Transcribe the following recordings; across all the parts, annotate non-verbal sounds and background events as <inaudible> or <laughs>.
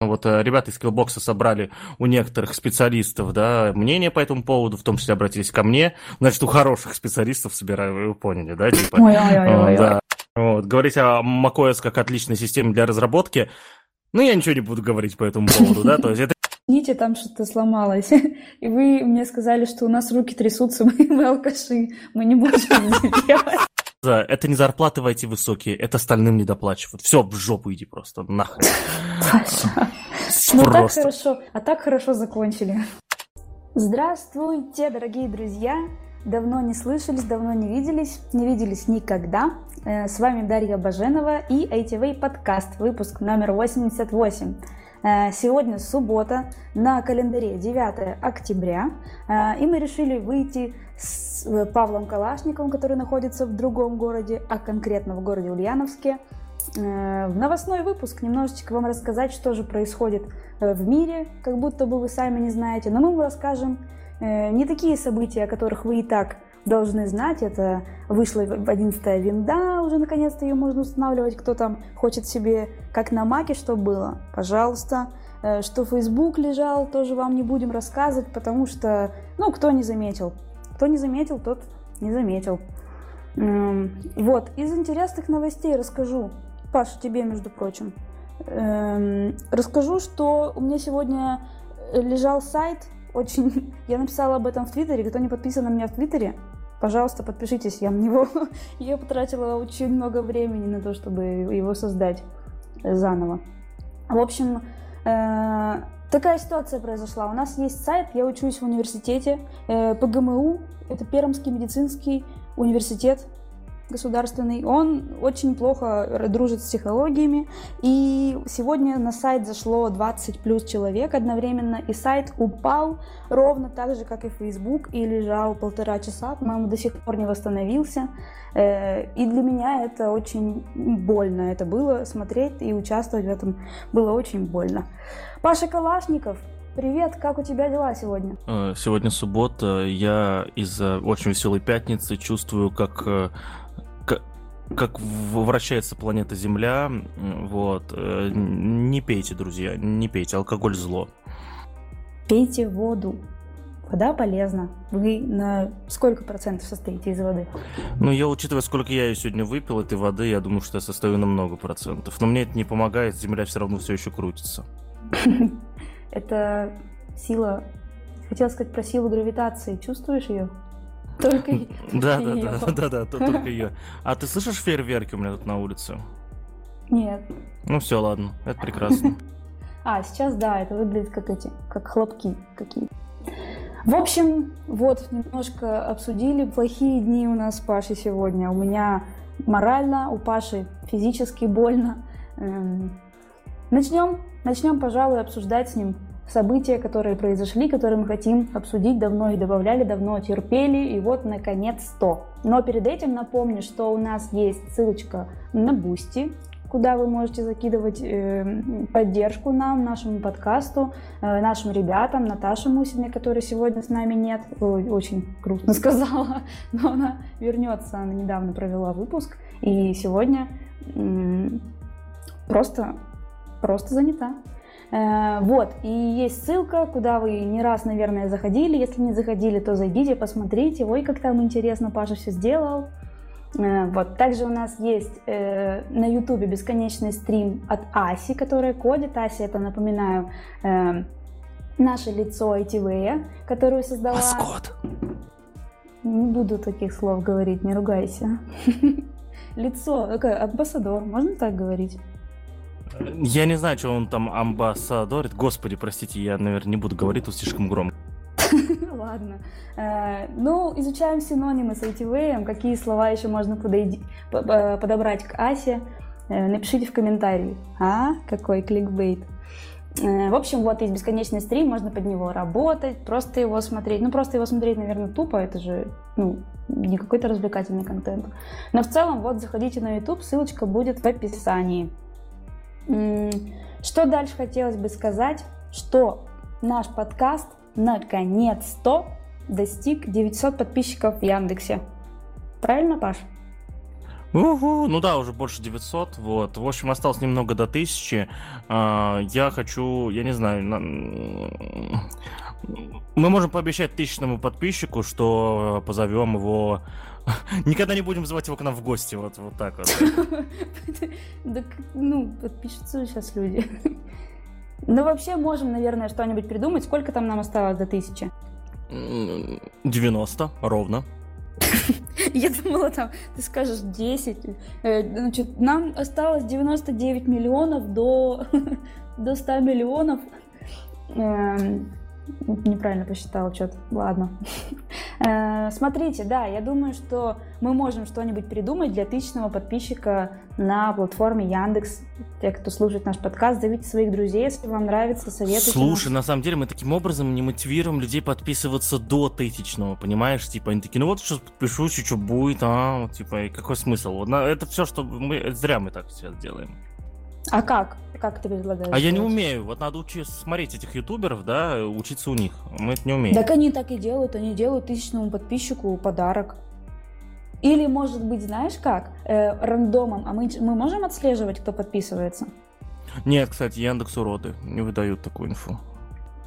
Вот э, ребята из скиллбокса собрали у некоторых специалистов, да, мнение по этому поводу, в том числе обратились ко мне. Значит, у хороших специалистов собираю, вы поняли, да, типа. Ой, ой, ой, ой. Да. Вот. Говорить о macOS как отличной системе для разработки, ну, я ничего не буду говорить по этому поводу, да, то есть это <laughs> Извините, там что-то сломалось. <laughs> И вы мне сказали, что у нас руки трясутся, <laughs> мы, мы алкаши, мы не можем это делать. Это не зарплаты в IT высокие, это остальным не доплачивают. Все, в жопу иди просто, нахрен. Ну так хорошо, а так хорошо закончили. Здравствуйте, дорогие друзья! Давно не слышались, давно не виделись, не виделись никогда. Э, с вами Дарья Баженова и ITV подкаст, выпуск номер 88. Э, сегодня суббота, на календаре 9 октября, э, и мы решили выйти с э, Павлом Калашниковым, который находится в другом городе, а конкретно в городе Ульяновске, в новостной выпуск немножечко вам рассказать, что же происходит в мире, как будто бы вы сами не знаете, но мы вам расскажем не такие события, о которых вы и так должны знать. Это вышла 11 винда, уже наконец-то ее можно устанавливать. Кто там хочет себе, как на маке, что было, пожалуйста. Э, что Facebook лежал, тоже вам не будем рассказывать, потому что, ну, кто не заметил. Кто не заметил, тот не заметил. Вот, из интересных новостей расскажу. Паша, тебе, между прочим. Эм, расскажу, что у меня сегодня лежал сайт, очень... <laughs> Я написала об этом в Твиттере. Кто не подписан на меня в Твиттере, пожалуйста, подпишитесь, я на него. <laughs> я потратила очень много времени на то, чтобы его создать заново. В общем, э, такая ситуация произошла. У нас есть сайт, я учусь в университете э, ПГМУ, это Пермский медицинский университет государственный, он очень плохо дружит с психологиями. И сегодня на сайт зашло 20 плюс человек одновременно, и сайт упал ровно так же, как и Facebook, и лежал полтора часа, по-моему, до сих пор не восстановился. Э, и для меня это очень больно это было, смотреть и участвовать в этом было очень больно. Паша Калашников, Привет, как у тебя дела сегодня? Э, сегодня суббота. Я из-за очень веселой пятницы чувствую, как э, как вращается планета Земля, вот, э, не пейте, друзья, не пейте, алкоголь зло. Пейте воду. Вода полезна. Вы на сколько процентов состоите из воды? Ну, я, учитывая, сколько я ее сегодня выпил, этой воды, я думаю, что я состою на много процентов. Но мне это не помогает, Земля все равно все еще крутится. <laughs> Это сила... Хотела сказать про силу гравитации. Чувствуешь ее? Только Да, да, да, да, да, только ее. А ты слышишь фейерверки у меня тут на улице? Нет. Ну все, ладно, это прекрасно. <laughs> А, сейчас да, это выглядит как эти, как хлопки какие В общем, вот, немножко обсудили. Плохие дни у нас с Пашей сегодня. У меня морально, у Паши физически больно. Начнем, начнем, пожалуй, обсуждать с ним события, которые произошли, которые мы хотим обсудить, давно и добавляли, давно терпели, и вот, наконец, то. Но перед этим напомню, что у нас есть ссылочка на Бусти, куда вы можете закидывать э, поддержку нам, нашему подкасту, э, нашим ребятам, Наташе Мусиной, которой сегодня с нами нет. Ой, очень грустно <laughs> сказала, но она вернется, она недавно провела выпуск, и сегодня э, просто, просто занята. Э, вот, и есть ссылка, куда вы не раз, наверное, заходили. Если не заходили, то зайдите, посмотрите. Ой, как там интересно, Паша все сделал. Э, вот, также у нас есть э, на ютубе бесконечный стрим от Аси, которая кодит. Ася, это, напоминаю, наше лицо ITV, которую создала... Маскот! Не буду таких слов говорить, не ругайся. <laughs> Лицо, такое, амбассадор, можно так говорить? Я не знаю, что он там амбассадорит. Господи, простите, я, наверное, не буду говорить тут слишком громко. <laughs> Ладно. Э, ну, изучаем синонимы с ITV. Какие слова еще можно подобрать к Асе? Э, напишите в комментарии. А, какой кликбейт. Э, в общем, вот есть бесконечный стрим, можно под него работать, просто его смотреть. Ну, просто его смотреть, наверное, тупо, это же, ну, не какой-то развлекательный контент. Но в целом, вот, заходите на YouTube, ссылочка будет в описании. Что дальше хотелось бы сказать, что наш подкаст наконец-то достиг 900 подписчиков в Яндексе. Правильно, Паш? Угу, ну да, уже больше 900, вот. В общем, осталось немного до 1000. А, я хочу, я не знаю, мы можем пообещать тысячному подписчику, что позовем его... <laughs> Никогда не будем звать его к нам в гости, вот, вот так вот. <laughs> Да, ну, подпишутся сейчас люди. <laughs> Ну, вообще, можем, наверное, что-нибудь придумать. Сколько там нам осталось до тысячи? 90, ровно. Я думала, там, ты скажешь 10. Э, значит, нам осталось 99 миллионов до, до 100 миллионов. Эм, неправильно посчитала что-то. Ладно. <laughs> Э, смотрите, да, я думаю, что мы можем что-нибудь придумать для тысячного подписчика на платформе Яндекс. Те, кто слушает наш подкаст, зовите своих друзей, если вам нравится, советуйте. Слушай, на самом деле мы таким образом не мотивируем людей подписываться до тысячного, понимаешь? Типа, они такие, ну вот сейчас подпишусь, и что будет, а? Типа, какой смысл? Это все, что мы... Зря мы так сейчас делаем. А как? Как ты предлагаешь? А делать? я не умею. Вот надо учиться смотреть этих ютуберов, да, учиться у них. Мы это не умеем. Так они так и делают. Они делают тысячному подписчику подарок. Или, может быть, знаешь как? Э, рандомом. А мы, мы можем отслеживать, кто подписывается? Нет, кстати, Яндекс уроды. Не выдают такую инфу.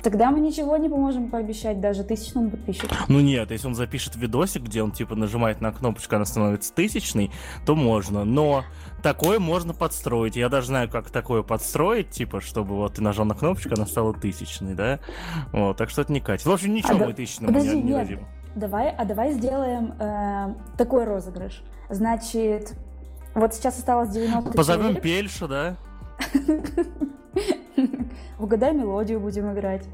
Тогда мы ничего не поможем пообещать даже тысячному подписчику. Ну нет, если он запишет видосик, где он типа нажимает на кнопочку, она становится тысячной, то можно. Но такое можно подстроить. Я даже знаю, как такое подстроить, типа, чтобы вот ты нажал на кнопочку, она стала тысячной, да? Вот, так что это не катит. В общем, ничего а мы да... тысячному Подожди, не, не нет. дадим. Давай, а давай сделаем э, такой розыгрыш. Значит, вот сейчас осталось 90 Позовем человек. Пельша, да? <laughs> <laughs> Угадай мелодию будем играть.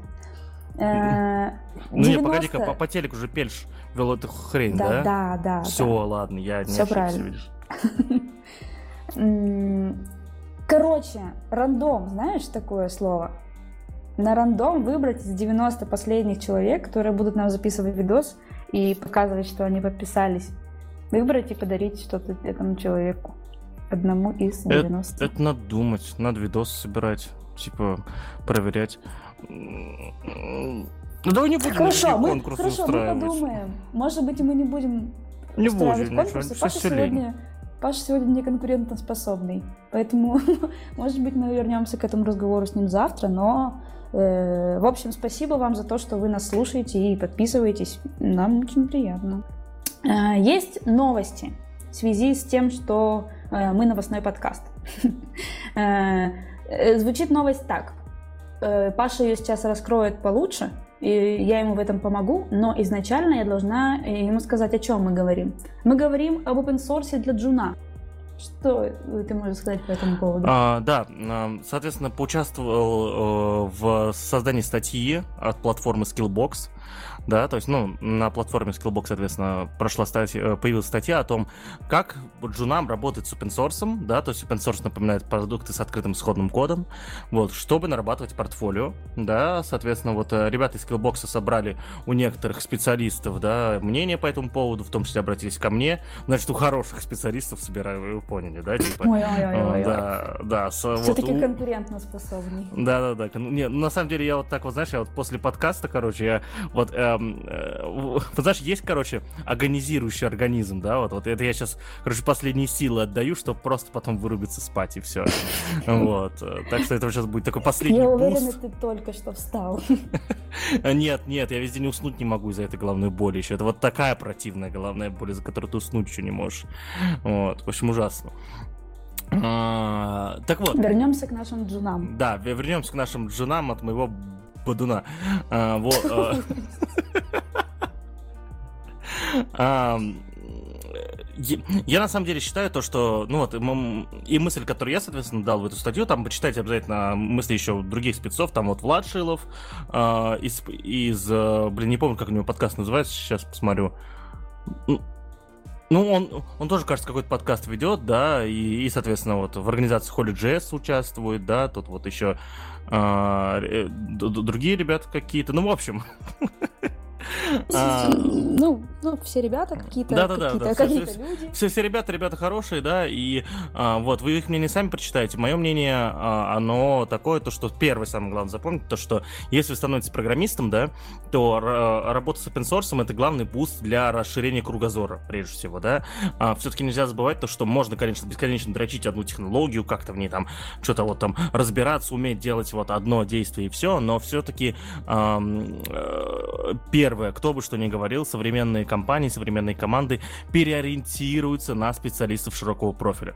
Э, ну не, погоди-ка, по, по телеку же Пельш вел эту хрень, да? Да, да, Все, ладно, я не Все правильно. <laughs> Короче, рандом, знаешь такое слово? На рандом выбрать из 90 последних человек, которые будут нам записывать видос и показывать, что они подписались. Выбрать и подарить что-то этому человеку. Одному из 90. Это, это надо думать, надо видос собирать типа, проверять. Ну, давай не будем хорошо, мы, хорошо, мы подумаем. Может быть, мы не будем не будем, конкурсы. Паша сегодня, Паша сегодня не конкурентоспособный. Поэтому, <laughs> может быть, мы вернемся к этому разговору с ним завтра, но э, в общем, спасибо вам за то, что вы нас слушаете и подписываетесь. Нам очень приятно. Э, есть новости в связи с тем, что э, мы новостной подкаст. <laughs> Э, звучит новость так. Э, Паша ее сейчас раскроет получше, и я ему в этом помогу, но изначально я должна ему сказать, о чем мы говорим. Мы говорим об open source для Джуна. Что ты можешь сказать по этому поводу? А, да, соответственно, поучаствовал э, в создании статьи от платформы Skillbox. Да, то есть, ну, на платформе Skillbox, соответственно, прошла статья, появилась статья о том, как Джунам работает с open source, да, то есть open source напоминает продукты с открытым исходным кодом, вот, чтобы нарабатывать портфолио, да, соответственно, вот э, ребята из Skillbox собрали у некоторых специалистов, да, мнение по этому поводу, в том числе обратились ко мне, значит, у хороших специалистов собираю, поняли, да, типа. Ой, ой, ой, ой. Да, да. Все-таки вот, конкурентно способный. Да, да, да. Не, на самом деле я вот так вот, знаешь, я вот после подкаста, короче, я вот э, Эм, э, вот знаешь, есть, короче, агонизирующий организм, да, вот, вот это я сейчас, короче, последние силы отдаю, чтобы просто потом вырубиться спать и все. Вот, так что это сейчас будет такой последний Я уверена, ты только что встал. <laughs> Нет, нет, я везде не уснуть не могу из-за этой головной боли еще. Это вот такая противная головная боль, из-за которой ты уснуть еще не можешь. Вот, в общем, ужасно. А, так вот. Вернемся к нашим джунам. Да, вернемся к нашим джунам от моего Бодуна. А, вот. <laughs> А, я на самом деле считаю то, что, ну вот, и мысль, которую я, соответственно, дал в эту статью, там почитайте обязательно мысли еще других спецов, там вот Влад Шилов э, из, из, блин, не помню, как у него подкаст называется, сейчас посмотрю. Ну, он, он тоже, кажется, какой-то подкаст ведет, да, и, и соответственно, вот в организации Holy.js участвует, да, тут вот еще а, э, другие ребята какие-то. Ну, в общем, <laughs> <laughs> А, ну, ну, все ребята какие-то, да, да, да, какие-то, да, какие все, люди. Все, все ребята, ребята хорошие, да, и а, вот вы их мнение сами прочитаете. Мое мнение, а, оно такое, то, что первое, самое главное запомнить, то, что если вы становитесь программистом, да, то работа с open source это главный буст для расширения кругозора, прежде всего, да. А, все-таки нельзя забывать то, что можно, конечно, бесконечно дрочить одну технологию, как-то в ней там что-то вот там разбираться, уметь делать вот одно действие и все, но все-таки э, первое, кто бы что ни говорил, современные компании, современные команды переориентируются на специалистов широкого профиля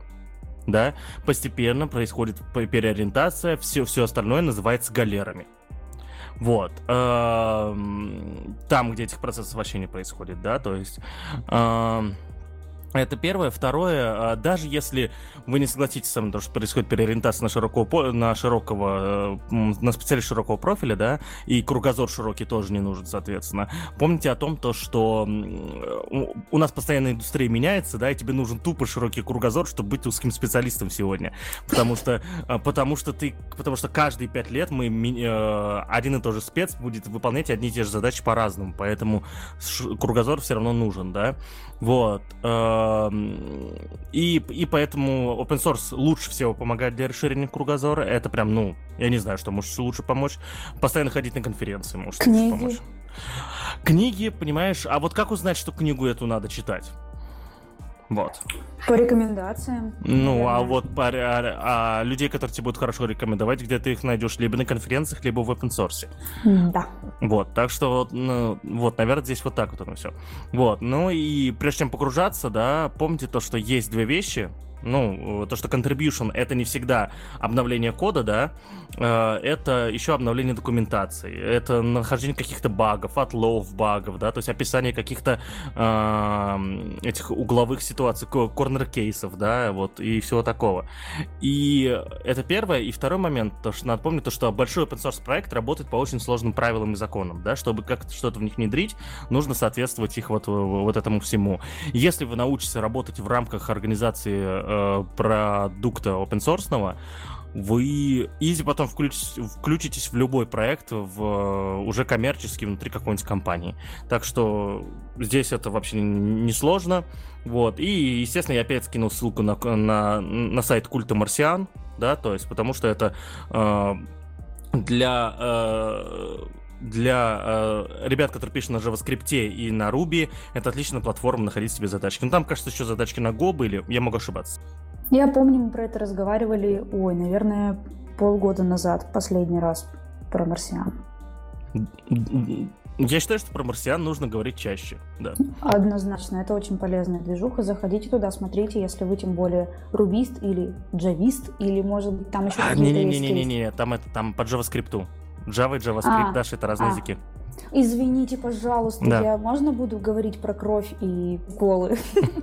да, постепенно происходит переориентация, все, все остальное называется галерами. Вот. Эм, там, где этих процессов вообще не происходит, да, то есть... Это первое. Второе, а, даже если вы не согласитесь со мной, что происходит переориентация на широкого, на широкого, э, на специалист широкого профиля, да, и кругозор широкий тоже не нужен, соответственно. Помните о том, то, что у нас постоянно индустрия меняется, да, и тебе нужен тупо широкий кругозор, чтобы быть узким специалистом сегодня. Потому что, а, потому что ты, потому что каждые пять лет мы, э, один и тот же спец будет выполнять одни и те же задачи по-разному, поэтому кругозор все равно нужен, да. Вот. И, и поэтому open source лучше всего помогает для расширения кругозора. Это прям, ну, я не знаю, что может лучше помочь. Постоянно ходить на конференции может Книги. помочь. Книги, понимаешь, а вот как узнать, что книгу эту надо читать? Вот. По рекомендациям. Ну, наверное. а вот по, а, а людей, которые тебе будут хорошо рекомендовать, где ты их найдешь либо на конференциях, либо в open source. Да. Вот, так что, ну, вот, наверное, здесь вот так вот оно все. Вот, ну и прежде чем погружаться, да, помните то, что есть две вещи, ну, то, что contribution это не всегда обновление кода, да, э, это еще обновление документации, это нахождение каких-то багов, отлов багов, да, то есть описание каких-то э, этих угловых ситуаций, корнер-кейсов, да, вот, и всего такого. И это первое. И второй момент, то, что надо помнить, то, что большой open source проект работает по очень сложным правилам и законам, да, чтобы как-то что-то в них внедрить, нужно соответствовать их вот, вот этому всему. Если вы научитесь работать в рамках организации э, э, продукта open source, вы изи потом включитесь, включитесь в любой проект в уже коммерческий внутри какой-нибудь компании. Так что здесь это вообще не сложно. Вот. И, естественно, я опять скинул ссылку на, на, на сайт культа марсиан, да, то есть, потому что это э, для э, для э, ребят, которые пишут на JavaScript и на Ruby, это отличная платформа находить себе задачки. Ну, там, кажется, еще задачки на Go были, я могу ошибаться. Я помню, мы про это разговаривали, ой, наверное, полгода назад, последний раз про марсиан. Я считаю, что про марсиан нужно говорить чаще, да. Однозначно, это очень полезная движуха. Заходите туда, смотрите, если вы тем более рубист или джавист, или, может быть, там еще а, какие-то Не-не-не, там это там по JavaScript. Java и JavaScript, а, Dash это разные а. языки. Извините, пожалуйста, да. я можно буду говорить про кровь и колы?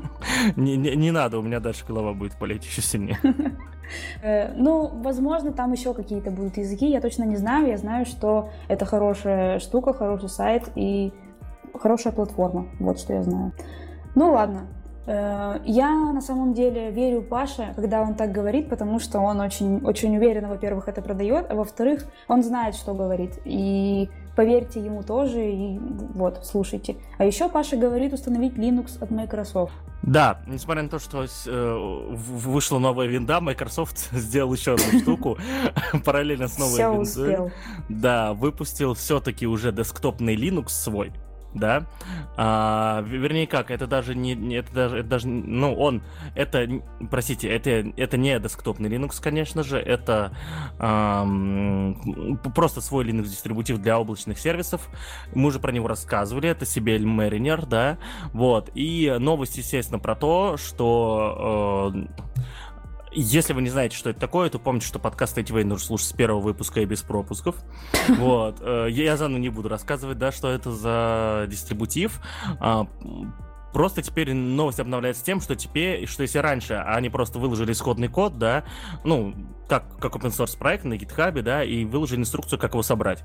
<laughs> Не, не, не надо, у меня дальше голова будет болеть еще сильнее. <laughs> Э, ну, возможно, там еще какие-то будут языки, я точно не знаю. Я знаю, что это хорошая штука, хороший сайт и хорошая платформа. Вот что я знаю. Ну ладно, я на самом деле верю Паше, когда он так говорит, потому что он очень, очень уверенно, во-первых, это продает, а во-вторых, он знает, что говорит. И поверьте ему тоже, и вот, слушайте. А еще Паша говорит установить Linux от Microsoft. Да, несмотря на то, что э, вышла новая винда, Microsoft <laughs> сделал еще одну штуку <laughs> параллельно с новой виндой. Да, выпустил все-таки уже десктопный Linux свой да, а, вернее как, это даже не, это даже, это даже, ну он, это, простите, это, это не десктопный Linux, конечно же, это а, просто свой Linux дистрибутив для облачных сервисов, мы уже про него рассказывали, это CBL Mariner, да, вот, и новость, естественно, про то, что э, если вы не знаете, что это такое, то помните, что подкаст ATV нужно слушать с первого выпуска и без пропусков. <laughs> Вот. Э, я заново не буду рассказывать, да, что это за дистрибутив. А, просто теперь новость обновляется тем, что теперь, что если раньше они просто выложили исходный код, да, ну, как, как open source проект на GitHub, да, и выложили инструкцию, как его собрать,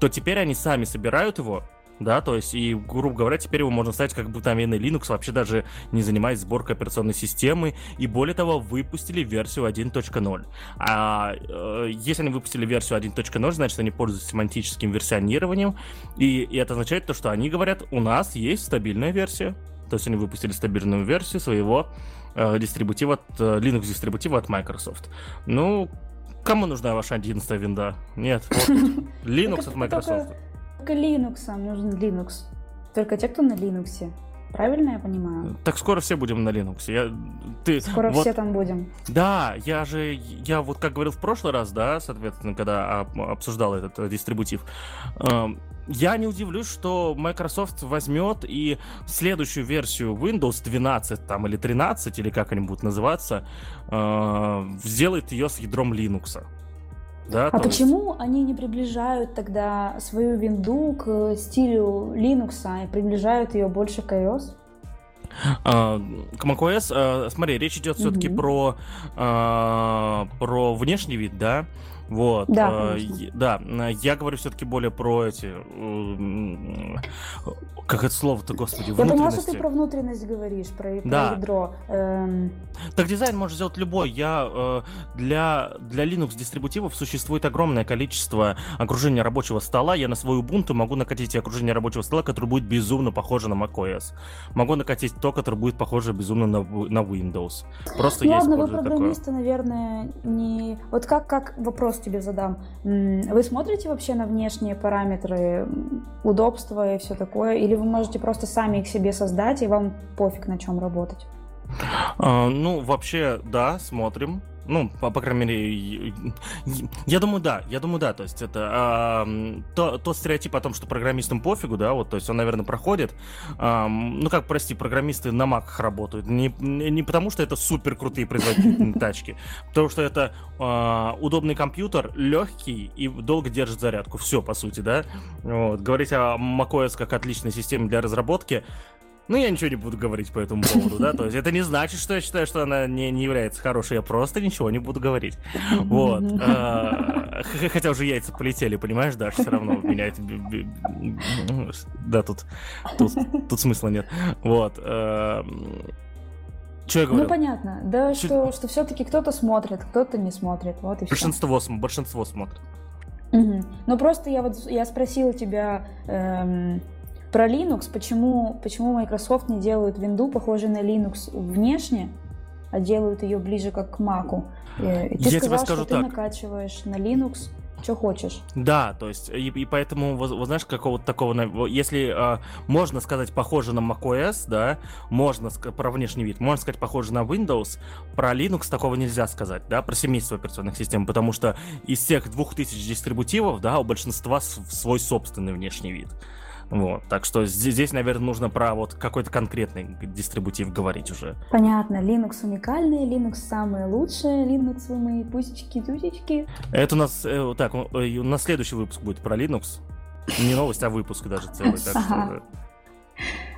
то теперь они сами собирают его, да, то есть, и, грубо говоря, теперь его можно ставить как обыкновенный Linux, вообще даже не занимаясь сборкой операционной системы, и более того, выпустили версию 1.0. А э, если они выпустили версию 1.0, значит, они пользуются семантическим версионированием, и, и это означает то, что они говорят, у нас есть стабильная версия, то есть они выпустили стабильную версию своего э, дистрибутива, э, Linux-дистрибутива от Microsoft. Ну, кому нужна ваша 11 винда? Нет, <laughs> Linux от Microsoft. Только Linux нужен Linux. Только те, кто на Linux. Правильно я понимаю? Так скоро все будем на Linux. Я, ты, скоро вот, все там будем. Да, я же, я вот как говорил в прошлый раз, да, соответственно, когда обсуждал этот дистрибутив, э, я не удивлюсь, что Microsoft возьмет и следующую версию Windows 12 там или 13, или как они будут называться, э, сделает ее с ядром Linux. Да, а почему есть... они не приближают тогда свою винду к стилю Linux и приближают ее больше к iOS? А, к macOS, а, смотри, речь идет все-таки про, а, про внешний вид, да? Вот. Да, э, да я говорю все-таки более про эти... Как это слово-то, господи, Я поняла, что ты про внутренность говоришь, про, да. ядро. Эм... Так дизайн может сделать любой. Я э, для, для Linux дистрибутивов существует огромное количество окружения рабочего стола. Я на свой Ubuntu могу накатить окружение рабочего стола, которое будет безумно похоже на macOS. Могу накатить то, которое будет похоже безумно на, на Windows. Просто ну, Ладно, вы программисты, такое. наверное, не... Вот как, как вопрос вопрос тебе задам. Вы смотрите вообще на внешние параметры, удобства и все такое? Или вы можете просто сами их себе создать, и вам пофиг на чем работать? А, ну, вообще, да, смотрим. Ну, по, по крайней мере, я думаю, да, я думаю, да, то есть это а, то, тот стереотип о том, что программистам пофигу, да, вот, то есть он, наверное, проходит, а, ну, как, прости, программисты на маках работают, не, не потому, что это супер крутые производительные <laughs> тачки, потому что это а, удобный компьютер, легкий и долго держит зарядку, все, по сути, да, вот, говорить о macOS как отличной системе для разработки, ну, я ничего не буду говорить по этому поводу, да, то есть это не значит, что я считаю, что она не, не является хорошей, я просто ничего не буду говорить. Вот. А, хотя уже яйца полетели, понимаешь, да, все равно меня это... Да, тут, тут, тут смысла нет. Вот. А, что я говорю? Ну, понятно. Да, Чуть... что, что все-таки кто-то смотрит, кто-то не смотрит. Вот и большинство, все. большинство смотрит. Угу. Ну, просто я вот я спросила тебя... Эм про Linux, почему, почему Microsoft не делают винду похожей на Linux внешне, а делают ее ближе как к Mac. Э, ты Я сказал, тебе скажу что так. ты накачиваешь на Linux что хочешь. Да, то есть, и, и поэтому, вот, вот знаешь, какого-то такого, если э, можно сказать похоже на macOS, да, можно про внешний вид, можно сказать похоже на Windows, про Linux такого нельзя сказать, да, про семейство операционных систем, потому что из всех двух тысяч дистрибутивов, да, у большинства свой собственный внешний вид. Вот, так что здесь, здесь, наверное, нужно про вот какой-то конкретный дистрибутив говорить уже. Понятно, Linux уникальный, Linux самые лучшие, Linux вы мои пусечки-тусечки. Это у нас, э, так, э, у нас следующий выпуск будет про Linux. Не новость, а выпуск даже целый, так что...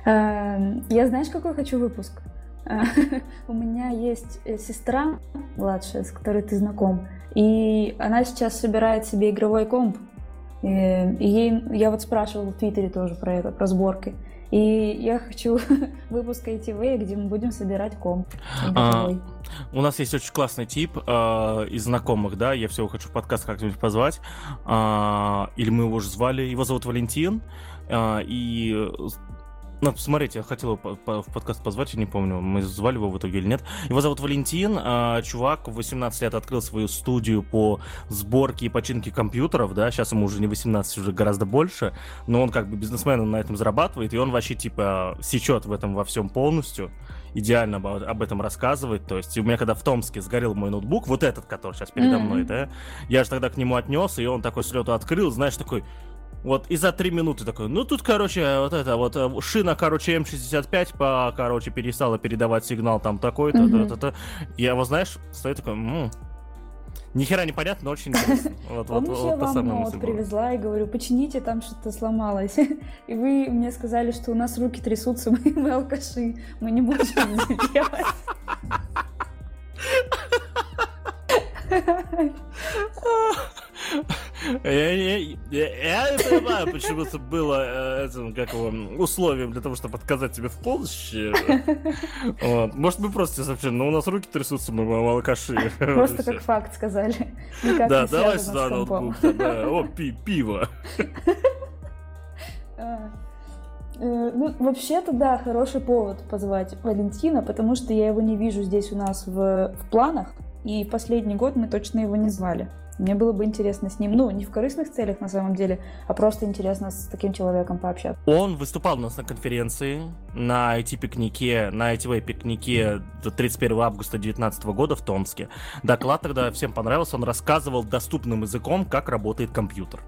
Эм, я знаешь, какой хочу выпуск? <laughs> У меня есть э, сестра младшая, с которой ты знаком, и она сейчас собирает себе игровой комп. И, и ей, я вот спрашивала в Твиттере тоже про это, про сборки. И я хочу <laughs> выпуск ITV, где мы будем собирать комп. А, у нас есть очень классный тип э, из знакомых, да, я всего хочу в подкаст как-нибудь позвать. Э, или мы его уже звали, его зовут Валентин. Э, и ну, смотрите, я хотел его в подкаст позвать, я не помню, мы звали его в итоге или нет. Его зовут Валентин, а, чувак в 18 лет открыл свою студию по сборке и починке компьютеров, да, сейчас ему уже не 18, уже гораздо больше, но он как бы бизнесмен, он на этом зарабатывает, и он вообще типа сечет в этом во всем полностью, идеально об, об этом рассказывает, то есть у меня когда в Томске сгорел мой ноутбук, вот этот, который сейчас передо mm-hmm. мной, да, я же тогда к нему отнес, и он такой с лету открыл, знаешь, такой, вот, и за три минуты такой, ну тут, короче, вот это вот, э, шина, короче, М65, по, короче, перестала передавать сигнал там такой-то, mm-hmm. то, то, то. Я вот, знаешь, стою такой, м-м, ни хера не понятно, но очень интересно. <laughs> Вот, вот, вот, вот вам ноут привезла и говорю, почините, там что-то сломалось. <laughs> И вы мне сказали, что у нас руки трясутся, <laughs> мы, мы алкаши, мы не можем делать. Я не понимаю, почему это было этим, как условием для того, чтобы отказать тебе в помощи. Может, мы просто сообщили, но у нас руки трясутся, мы алкаши. Просто как факт сказали. Да, давай сюда ноутбук. О, пиво. А, э, ну, вообще-то, да, хороший повод позвать Валентина, потому что я его не вижу здесь у нас в, в планах, и последний год мы точно его не звали. Мне было бы интересно с ним, ну, не в корыстных целях на самом деле, а просто интересно с таким человеком пообщаться. Он выступал у нас на конференции, на IT-пикнике, на ITV-пикнике 31 августа 2019 года в Томске. Доклад тогда всем понравился, он рассказывал доступным языком, как работает компьютер.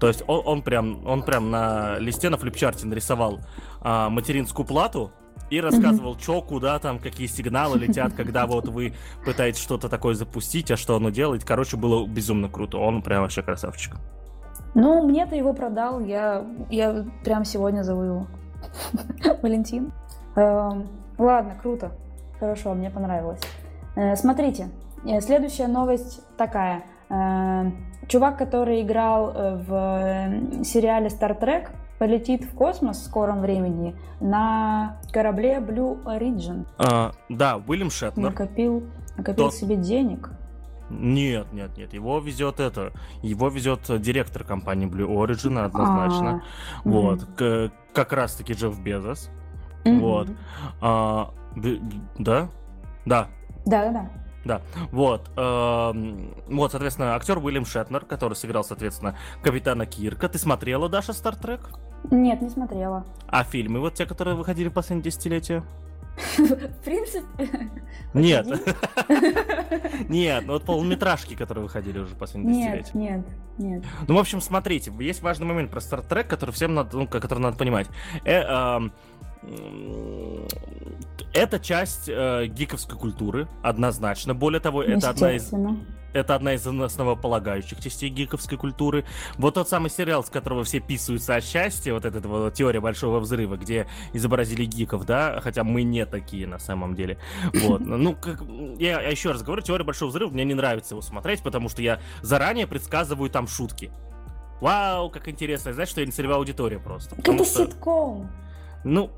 То есть он, он прям, он прям на листе на флипчарте нарисовал а, материнскую плату, и рассказывал, mm-hmm. что, куда там, какие сигналы летят, когда вот вы пытаетесь что-то такое запустить, а что оно делает. Короче, было безумно круто. Он прям вообще красавчик. Ну, мне ты его продал, я, я прям сегодня зову его. <laughs> Валентин. Эм, ладно, круто. Хорошо, мне понравилось. Э, смотрите, э, следующая новость такая. Э, чувак, который играл в сериале Star Trek, полетит в космос в скором времени на корабле Blue Origin. А, да, Уильям Шетнер. Накопил, накопил То... себе денег. Нет, нет, нет, его везет это, его везет директор компании Blue Origin однозначно, а, вот, угу. как раз таки Джефф Безос, угу. вот, а, да, да, да, да, да. Да, вот. Эм, вот, соответственно, актер Уильям Шетнер, который сыграл, соответственно, капитана Кирка. Ты смотрела, Даша, Стартрек? Нет, не смотрела. А фильмы, вот те, которые выходили в последние десятилетия? В принципе. <laughs> Нет. <laughs> Нет, ну вот полуметражки, которые выходили уже последние десятилетия. Нет, нет, нет. Ну, в общем, смотрите, есть важный момент про Стартрек, который всем надо, ну, который надо понимать. Э, э, это часть э, гиковской культуры, однозначно. Более того, это одна из это одна из основополагающих частей гиковской культуры. Вот тот самый сериал, с которого все писаются от счастья, вот эта вот теория большого взрыва, где изобразили гиков, да, хотя мы не такие на самом деле. Вот. <laughs> Ну, как, я, я еще раз говорю, теория большого взрыва мне не нравится его смотреть, потому что я заранее предсказываю там шутки. Вау, как интересно. Знаешь, что я не целевая аудитория просто. Это что... ситком. Ну,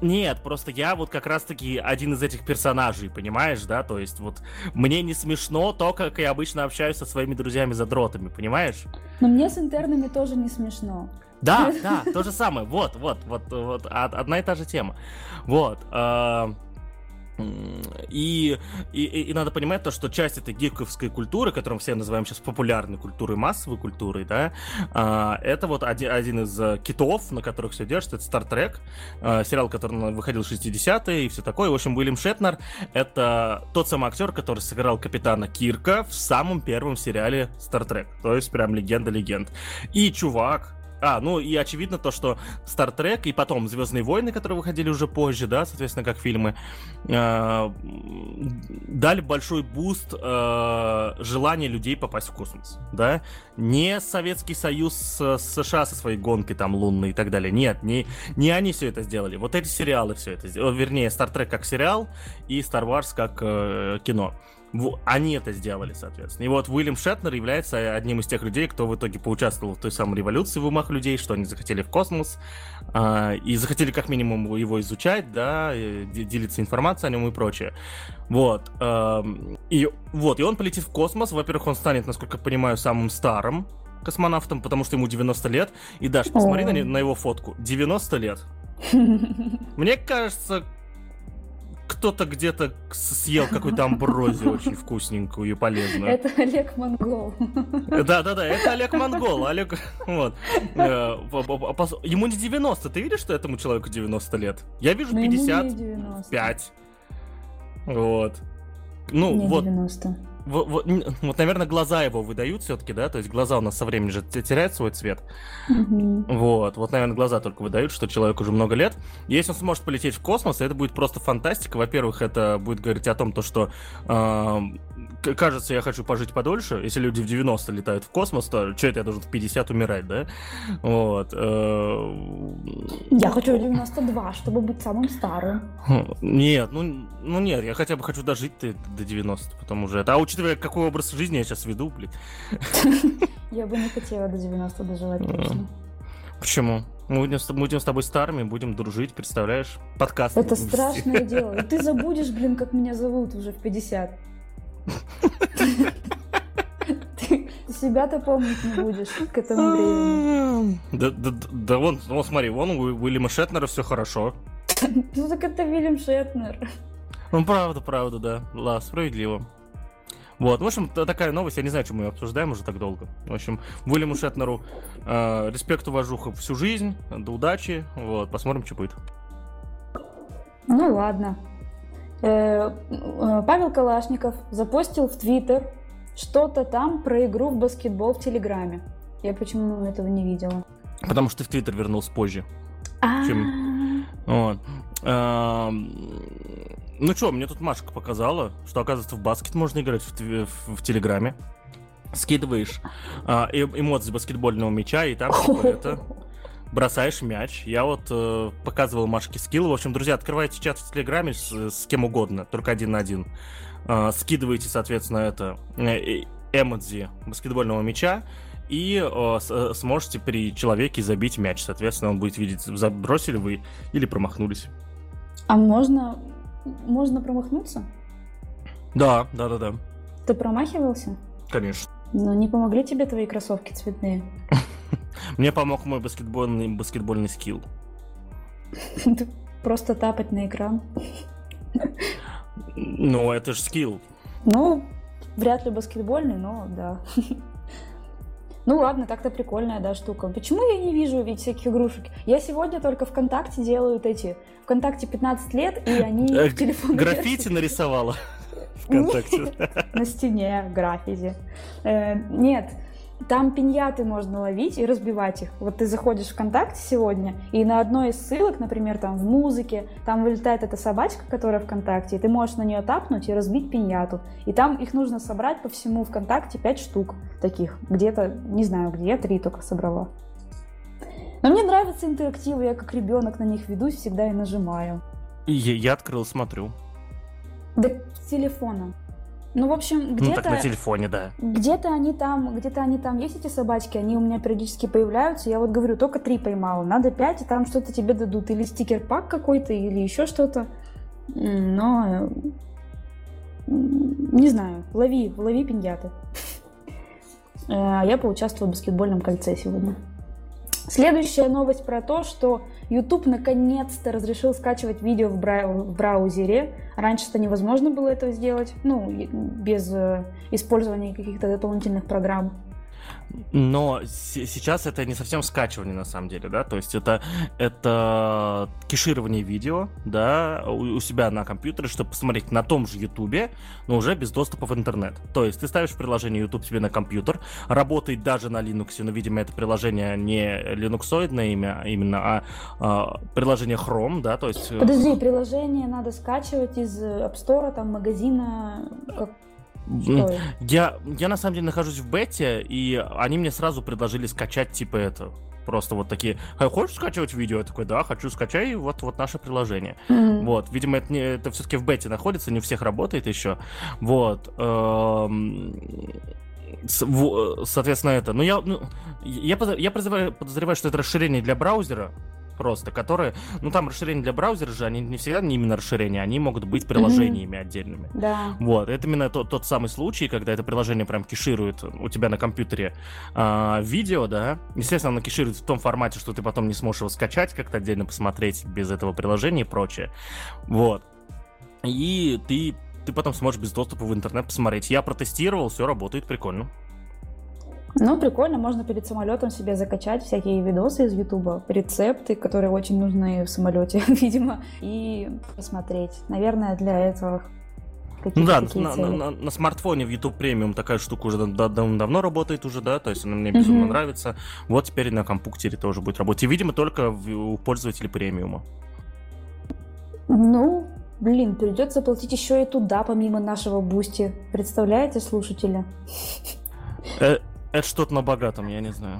нет, просто я вот как раз-таки один из этих персонажей, понимаешь, да? То есть вот мне не смешно то, как я обычно общаюсь со своими друзьями-задротами, понимаешь? Но мне с интернами тоже не смешно. Да, <laughs> да, то же самое. Вот, вот, вот, вот, одна и та же тема. Вот. Э, и, и, и надо понимать то, что часть этой гиковской культуры, которую все называем сейчас популярной культурой, массовой культурой, да, а, это вот один, один из э, китов, на которых все держится, это Star Trek, а, сериал, который выходил в 60-е и все такое. В общем, Уильям Шетнер — это тот самый актер, который сыграл капитана Кирка в самом первом сериале Star Trek. То есть прям легенда легенд. И чувак, а, ну и очевидно то, что Star Trek и потом Звездные войны, которые выходили уже позже, да, соответственно, как фильмы, э, дали большой буст э, желания людей попасть в космос, да. Не Советский Союз с, США со своей гонкой там лунной и так далее. Нет, не, не они все это сделали. Вот эти сериалы все это сделали. Вернее, Star Trek как сериал и Star Wars как э, кино они это сделали, соответственно. И вот Уильям Шетнер является одним из тех людей, кто в итоге поучаствовал в той самой революции в умах людей, что они захотели в космос, э, и захотели как минимум его изучать, да, делиться информацией о нем и прочее. Вот. Э, и, вот, и он полетит в космос. Во-первых, он станет, насколько я понимаю, самым старым космонавтом, потому что ему 90 лет. И Даш, посмотри на, на его фотку. 90 лет. <laughs> Мне кажется, кто-то где-то съел какую-то амброзию очень вкусненькую и полезную. Это Олег Монгол. Да-да-да, это Олег Монгол. Олег, вот. Э, ему не 90. Ты видишь, что этому человеку 90 лет? Я вижу 55. Вот. Ну, вот. 90 вот, вот, вот, наверное, глаза его выдают все-таки, да, то есть глаза у нас со временем же теряют свой цвет. Mm-hmm. Вот, вот, наверное, глаза только выдают, что человек уже много лет. Если он сможет полететь в космос, это будет просто фантастика. Во-первых, это будет говорить о том, то, что э, кажется, я хочу пожить подольше. Если люди в 90 летают в космос, то что это я должен в 50 умирать, да? Вот. Э, я хочу в 92, чтобы быть самым старым. Нет, ну, ну нет, я хотя бы хочу дожить до 90, потому что это. А учитывая, какой образ жизни я сейчас веду, блин. <laughs> Я бы не хотела до 90 доживать точно. Почему? Мы будем, мы будем с тобой старыми, будем дружить, представляешь? Подкаст. Это страшное <laughs> дело. Ты забудешь, блин, как меня зовут уже в 50. Ты себя-то помнить не будешь к этому времени. Да, да, да вон, вон, смотри, вон у Уильяма Шетнера все хорошо. <laughs> Ну так это Вильям Шетнер. Ну, правда, правда, да. Да, справедливо. Вот, в общем, такая новость, я не знаю, чем мы ее обсуждаем уже так долго. В общем, Уильяму Шетнеру э, респект, уважуха всю жизнь, до удачи, вот, посмотрим, что будет. Ну ладно. Э, э, Павел Калашников запостил в Твиттер что-то там про игру в баскетбол в Телеграме. Я почему этого не видела? Потому что ты в Твиттер вернулся позже. Чем... Вот. Ну что, мне тут Машка показала, что, оказывается, в баскет можно играть в, в, в Телеграме. Скидываешь а, эмодзи баскетбольного мяча, и там типа, <laughs> это бросаешь мяч. Я вот э, показывал Машке скилл. В общем, друзья, открывайте чат в Телеграме с, с кем угодно, только один на один. Э, скидываете, соответственно, это э, эмодзи баскетбольного мяча и э, с, сможете при человеке забить мяч. Соответственно, он будет видеть, забросили вы или промахнулись. А можно можно промахнуться? Да, да, да, да. Ты промахивался? Конечно. Но не помогли тебе твои кроссовки цветные? <laughs> Мне помог мой баскетбольный, баскетбольный скилл. <laughs> Просто тапать на экран. Ну, это же скилл. Ну, вряд ли баскетбольный, но да. <laughs> Ну ладно, так-то прикольная, да, штука. Почему я не вижу ведь всяких игрушек? Я сегодня только ВКонтакте делают эти. ВКонтакте 15 лет, и они в э, телефоне... Граффити нарисовала <laughs> ВКонтакте. На стене граффити. Э, нет, там пиньяты можно ловить и разбивать их. Вот ты заходишь в ВКонтакте сегодня, и на одной из ссылок, например, там в музыке, там вылетает эта собачка, которая ВКонтакте, и ты можешь на нее тапнуть и разбить пиньяту. И там их нужно собрать по всему ВКонтакте 5 штук таких. Где-то, не знаю где, я три только собрала. Но мне нравятся интерактивы, я как ребенок на них ведусь всегда и нажимаю. Я, я открыл, смотрю. Да с телефона. Ну, в общем, где-то... Ну, так на телефоне, да. Где-то они там, где-то они там есть, эти собачки, они у меня периодически появляются. Я вот говорю, только три поймала, надо пять, и там что-то тебе дадут. Или стикер-пак какой-то, или еще что-то. Но... Не знаю, лови, лови пиньяты. <laughs> Э, я поучаствую в баскетбольном кольце сегодня. Следующая новость про то, что YouTube наконец-то разрешил скачивать видео в, бра- в браузере. Раньше это невозможно было этого сделать, ну, без э, использования каких-то дополнительных программ. Но сейчас это не совсем скачивание на самом деле, да, то есть это, это кеширование видео, да, у, у себя на компьютере, чтобы посмотреть на том же Ютубе, но уже без доступа в интернет. То есть ты ставишь приложение YouTube себе на компьютер, работает даже на Linux, но, видимо, это приложение не линуксоидное имя именно, а, а приложение Chrome, да, то есть... Э, Подожди, приложение надо скачивать из App Store, там, магазина, как, я, я на самом деле нахожусь в бете, и они мне сразу предложили скачать типа это. Просто вот такие, хочешь скачивать видео? Я такой, да, хочу, скачай вот, вот наше приложение. Mm-hmm. Вот, видимо, это, не, это все-таки в бете находится, не у всех работает еще. Вот. Эм, соответственно, это. Но я, ну, я, я подозреваю, подозреваю, что это расширение для браузера, просто, которые, ну там расширения для браузера же, они не всегда не именно расширения, они могут быть приложениями mm-hmm. отдельными. Да. Вот, это именно тот, тот самый случай, когда это приложение прям кеширует у тебя на компьютере э, видео, да, естественно, оно кеширует в том формате, что ты потом не сможешь его скачать, как-то отдельно посмотреть без этого приложения и прочее. Вот. И ты, ты потом сможешь без доступа в интернет посмотреть. Я протестировал, все работает прикольно. Ну, прикольно, можно перед самолетом себе закачать всякие видосы из Ютуба, рецепты, которые очень нужны в самолете, <laughs> видимо, и посмотреть. Наверное, для этого ну да, на, на, на, на смартфоне в YouTube премиум такая штука уже да, давно, давно работает уже, да, то есть она мне безумно mm-hmm. нравится. Вот теперь на компьютере тоже будет работать. И, видимо, только в, у пользователей премиума. Ну, блин, придется платить еще и туда, помимо нашего бусти. Представляете, слушатели? Это что-то на богатом, я не знаю.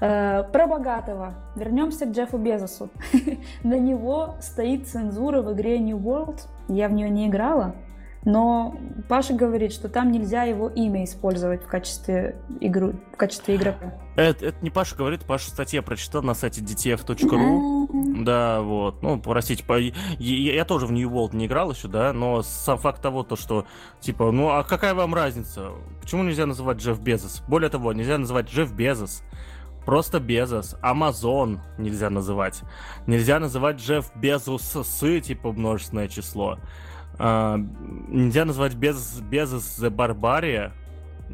Э, про богатого. Вернемся к Джеффу Безосу. <laughs> На него стоит цензура в игре New World. Я в нее не играла, но Паша говорит, что там нельзя его имя использовать в качестве, игру, в качестве игрока. Это, это не Паша говорит, Паша статья прочитал на сайте dtf.ru. Да, вот. Ну, простите, по... я, я тоже в New World не играл еще, да, но сам факт того, то, что, типа, ну, а какая вам разница? Почему нельзя называть Джефф Безос? Более того, нельзя называть Джефф Безос. Просто Безос. Амазон нельзя называть. Нельзя называть Джефф Безос типа, множественное число. А, нельзя назвать Безос, Безос The Barbaria.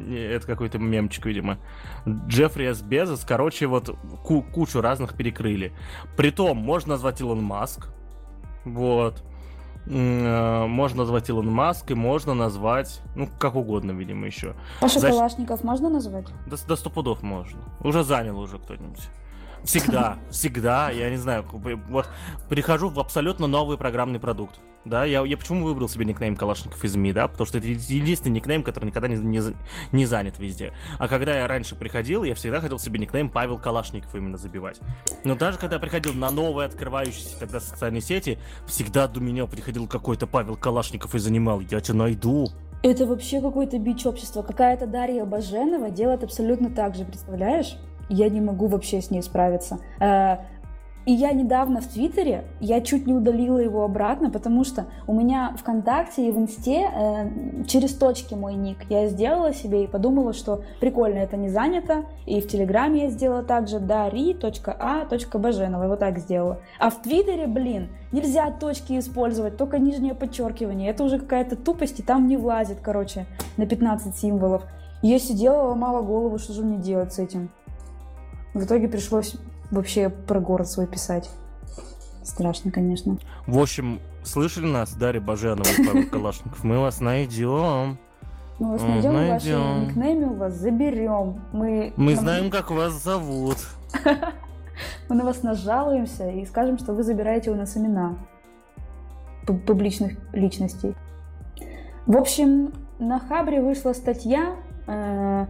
Это какой-то мемчик, видимо. Джеффриас Безос, короче, вот ку- кучу разных перекрыли. Притом, можно назвать Илон Маск. Вот. А, можно назвать Илон Маск и можно назвать, ну, как угодно, видимо, еще. Паша Защ... Калашников можно назвать? До, до сто пудов можно. Уже занял уже кто-нибудь. Всегда, всегда, я не знаю, вот прихожу в абсолютно новый программный продукт. Да, я, я почему выбрал себе никнейм Калашников из МИ, да, потому что это единственный никнейм, который никогда не, не, не занят везде. А когда я раньше приходил, я всегда хотел себе никнейм Павел Калашников именно забивать. Но даже когда я приходил на новые открывающиеся тогда социальные сети, всегда до меня приходил какой-то Павел Калашников и занимал, я тебя найду. Это вообще какой-то бич общества. Какая-то Дарья Баженова делает абсолютно так же, представляешь? Я не могу вообще с ней справиться. Э, и я недавно в Твиттере, я чуть не удалила его обратно, потому что у меня ВКонтакте и в Инсте э, через точки мой ник я сделала себе и подумала, что прикольно, это не занято. И в Телеграме я сделала также dari.a.баженова, вот так сделала. А в Твиттере, блин, нельзя точки использовать, только нижнее подчеркивание. Это уже какая-то тупость, и там не влазит, короче, на 15 символов. я сидела, ломала голову, что же мне делать с этим. В итоге пришлось вообще про город свой писать. Страшно, конечно. В общем, слышали нас, Дарья Баженова и Павел <laughs> Калашников? Мы вас найдем. Мы вас найдем, найдем. ваши никнеймы у вас заберем. Мы, Мы знаем, как вас зовут. <laughs> Мы на вас нажалуемся и скажем, что вы забираете у нас имена публичных личностей. В общем, на Хабре вышла статья э,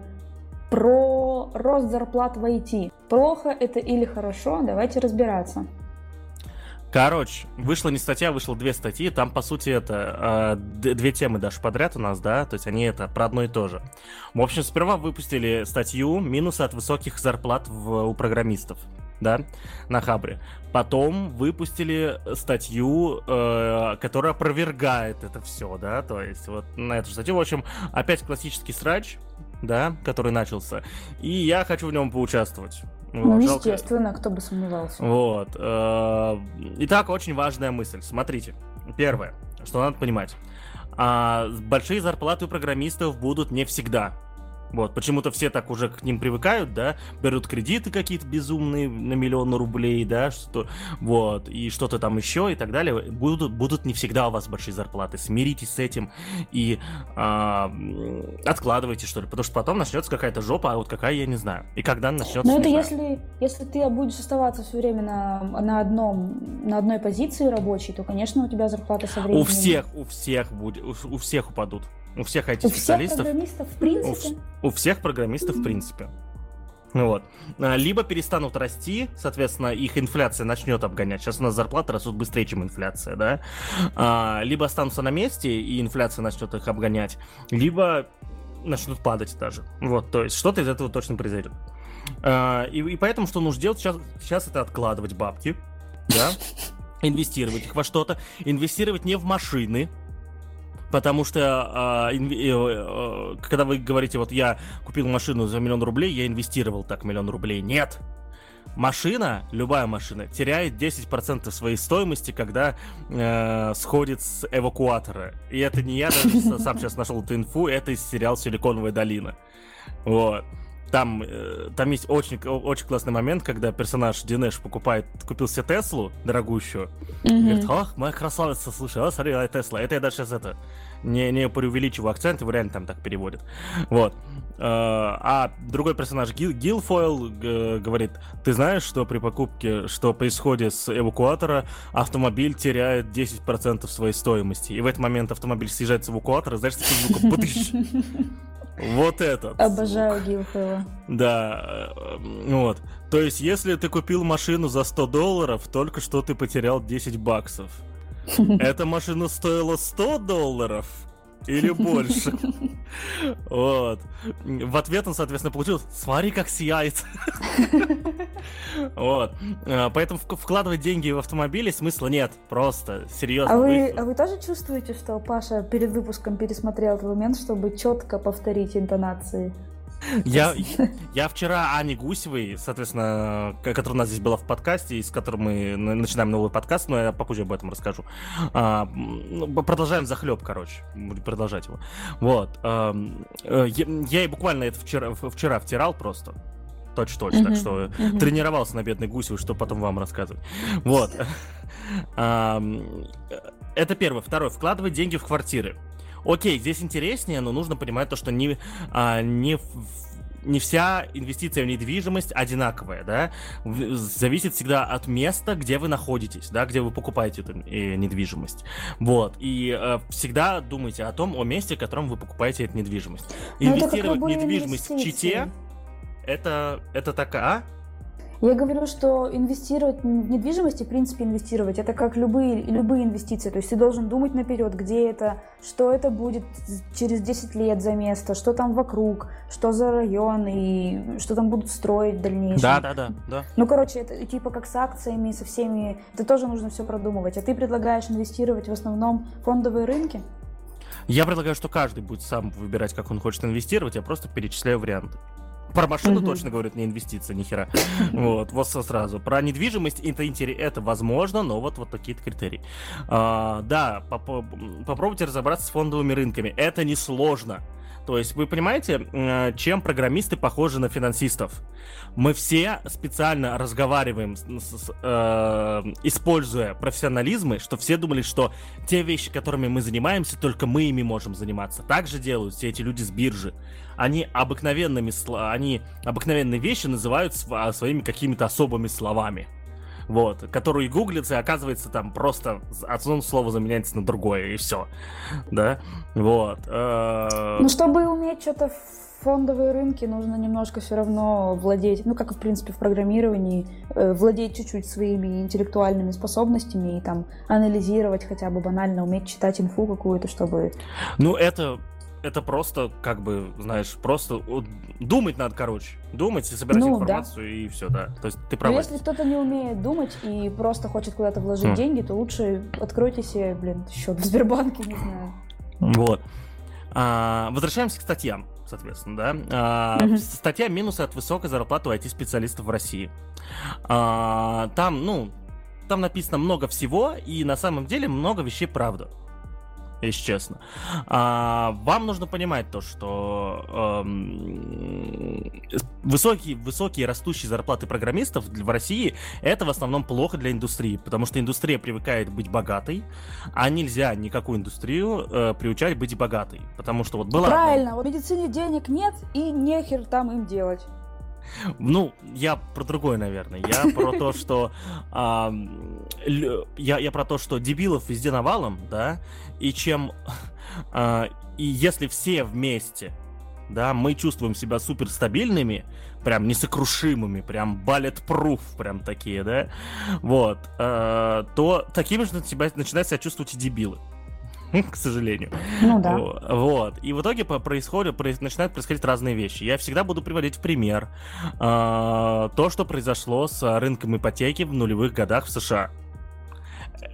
про рост зарплат в IT. Плохо это или хорошо? Давайте разбираться. Короче, вышла не статья, вышло две статьи. Там, по сути, это э, две темы даже подряд у нас, да, то есть они это про одно и то же. В общем, сперва выпустили статью «Минусы от высоких зарплат в, у программистов» да, на Хабре. Потом выпустили статью, э, которая опровергает это все, да, то есть вот на эту статью, в общем, опять классический срач, да, который начался, и я хочу в нем поучаствовать. Ну, вот, естественно, жалко. кто бы сомневался. Вот. Э, итак, очень важная мысль. Смотрите. Первое, что надо понимать. А, большие зарплаты у программистов будут не всегда. Вот, почему-то все так уже к ним привыкают, да, берут кредиты какие-то безумные на миллион рублей, да, что, вот, и что-то там еще и так далее. Будут, будут не всегда у вас большие зарплаты. Смиритесь с этим и а, откладывайте, что ли, потому что потом начнется какая-то жопа, а вот какая, я не знаю. И когда начнется, Но это если, если ты будешь оставаться все время на, на, одном, на одной позиции рабочей, то, конечно, у тебя зарплата со временем... У всех, у всех будет, у, у всех упадут. У всех IT-специалистов. У всех программистов в принципе. У, у всех программистов в принципе. Ну вот. А, либо перестанут расти, соответственно, их инфляция начнет обгонять. Сейчас у нас зарплаты растут быстрее, чем инфляция, да? А, либо останутся на месте, и инфляция начнет их обгонять, либо начнут падать даже. Вот, то есть что-то из этого точно произойдет. А, и, и поэтому что нужно делать сейчас, сейчас это откладывать бабки, да? <laughs> Инвестировать их во что-то. Инвестировать не в машины, Потому что э, э, когда вы говорите, вот я купил машину за миллион рублей, я инвестировал так миллион рублей. Нет! Машина, любая машина, теряет 10% своей стоимости, когда э, сходит с эвакуатора. И это не я даже сам сейчас нашел эту инфу, это из сериала «Силиконовая долина». Вот. Там, э, там есть очень, очень классный момент, когда персонаж Динеш покупает, купил себе Теслу дорогущую. Mm-hmm. Говорит, ах, моя красавица, слушай, а смотри, а Тесла. Это я даже сейчас это не, не преувеличиваю акцент, его реально там так переводят. Вот. Э, а другой персонаж Гил, Гилфойл говорит, ты знаешь, что при покупке, что происходит с эвакуатора, автомобиль теряет 10% своей стоимости. И в этот момент автомобиль съезжает с эвакуатора, знаешь, с звуком <laughs> Вот этот. Обожаю Гилфела. Да, э, вот. То есть, если ты купил машину за 100 долларов, только что ты потерял 10 баксов. <laughs> Эта машина стоила 100 долларов, или <laughs> больше. Вот. В ответ он, соответственно, получил «Смотри, как сияет». <laughs> Вот. А, поэтому вкладывать деньги в автомобили смысла нет. Просто, серьезно. А вы, а вы тоже чувствуете, что Паша перед выпуском пересмотрел этот момент, чтобы четко повторить интонации? Я, я вчера Ане Гусевой, соответственно, которая у нас здесь была в подкасте, и с которой мы начинаем новый подкаст, но я попозже об этом расскажу. А, ну, продолжаем захлеб, короче. Будем продолжать его. Вот. А, я, я ей буквально это вчера, вчера втирал просто. Точь-точь, uh-huh, так что uh-huh. тренировался на бедной Гусевой, что потом вам рассказывать. Вот. <laughs> Это первое. Второе. Вкладывать деньги в квартиры. Окей, здесь интереснее, но нужно понимать то, что не, а, не не вся инвестиция в недвижимость одинаковая, да, зависит всегда от места, где вы находитесь, да, где вы покупаете эту э, недвижимость, вот, и э, всегда думайте о том, о месте, в котором вы покупаете эту недвижимость. Но Инвестировать в недвижимость в Чите, это, это такая, а? Я говорю, что инвестировать в недвижимость и, в принципе, инвестировать, это как любые, любые инвестиции. То есть ты должен думать наперед, где это, что это будет через 10 лет за место, что там вокруг, что за район и что там будут строить в дальнейшем. Да, да, да. да. Ну, короче, это типа как с акциями, со всеми. Это тоже нужно все продумывать. А ты предлагаешь инвестировать в основном фондовые рынки? Я предлагаю, что каждый будет сам выбирать, как он хочет инвестировать, я просто перечисляю варианты. Про машину угу. точно говорят, не инвестиция, ни хера. <laughs> Вот, вот сразу. Про недвижимость это, это возможно, но вот, вот такие критерии. А, да, поп попробуйте разобраться с фондовыми рынками. Это несложно. То есть вы понимаете, э, чем программисты похожи на финансистов? Мы все специально разговариваем, с, э, используя профессионализмы, что все думали, что те вещи, которыми мы занимаемся, только мы ими можем заниматься. Так же делают все эти люди с биржи. Они обыкновенными, они обыкновенные вещи называют своими какими-то особыми словами вот, который гуглится, и оказывается там просто одно слово заменяется на другое, и все, да, вот. Э, ну, чтобы уметь что-то в фондовые рынки, нужно немножко все равно владеть, ну, как и, в принципе, в программировании, э, владеть чуть-чуть своими интеллектуальными способностями и там анализировать хотя бы банально, уметь читать инфу какую-то, чтобы... Ну, это это просто, как бы, знаешь, просто думать надо, короче. Думать и собирать ну, информацию, да. и все, да. То есть ты права. Но если кто-то не умеет думать и просто хочет куда-то вложить хм. деньги, то лучше откройте себе, блин, счет в Сбербанке, не знаю. Вот. А, возвращаемся к статьям, соответственно, да. А, угу. Статья «Минусы от высокой зарплаты у IT-специалистов в России». А, там, ну, там написано много всего, и на самом деле много вещей правда если честно. А, вам нужно понимать то, что эм, высокие, высокие растущие зарплаты программистов в России это в основном плохо для индустрии, потому что индустрия привыкает быть богатой, а нельзя никакую индустрию э, приучать быть богатой, потому что вот была... Правильно, в медицине денег нет и нехер там им делать. Ну, я про другое, наверное. Я про то, <laughs> что а, я, я про то, что дебилов везде навалом, да, и чем <laughs> а, и если все вместе, да, мы чувствуем себя супер стабильными, прям несокрушимыми, прям bulletproof, прям такие, да, вот, а, то такими же себя, начинают себя чувствовать и дебилы. <laughs> к сожалению. Ну да. Вот. И в итоге происходят, начинают происходить разные вещи. Я всегда буду приводить в пример э, то, что произошло с рынком ипотеки в нулевых годах в США.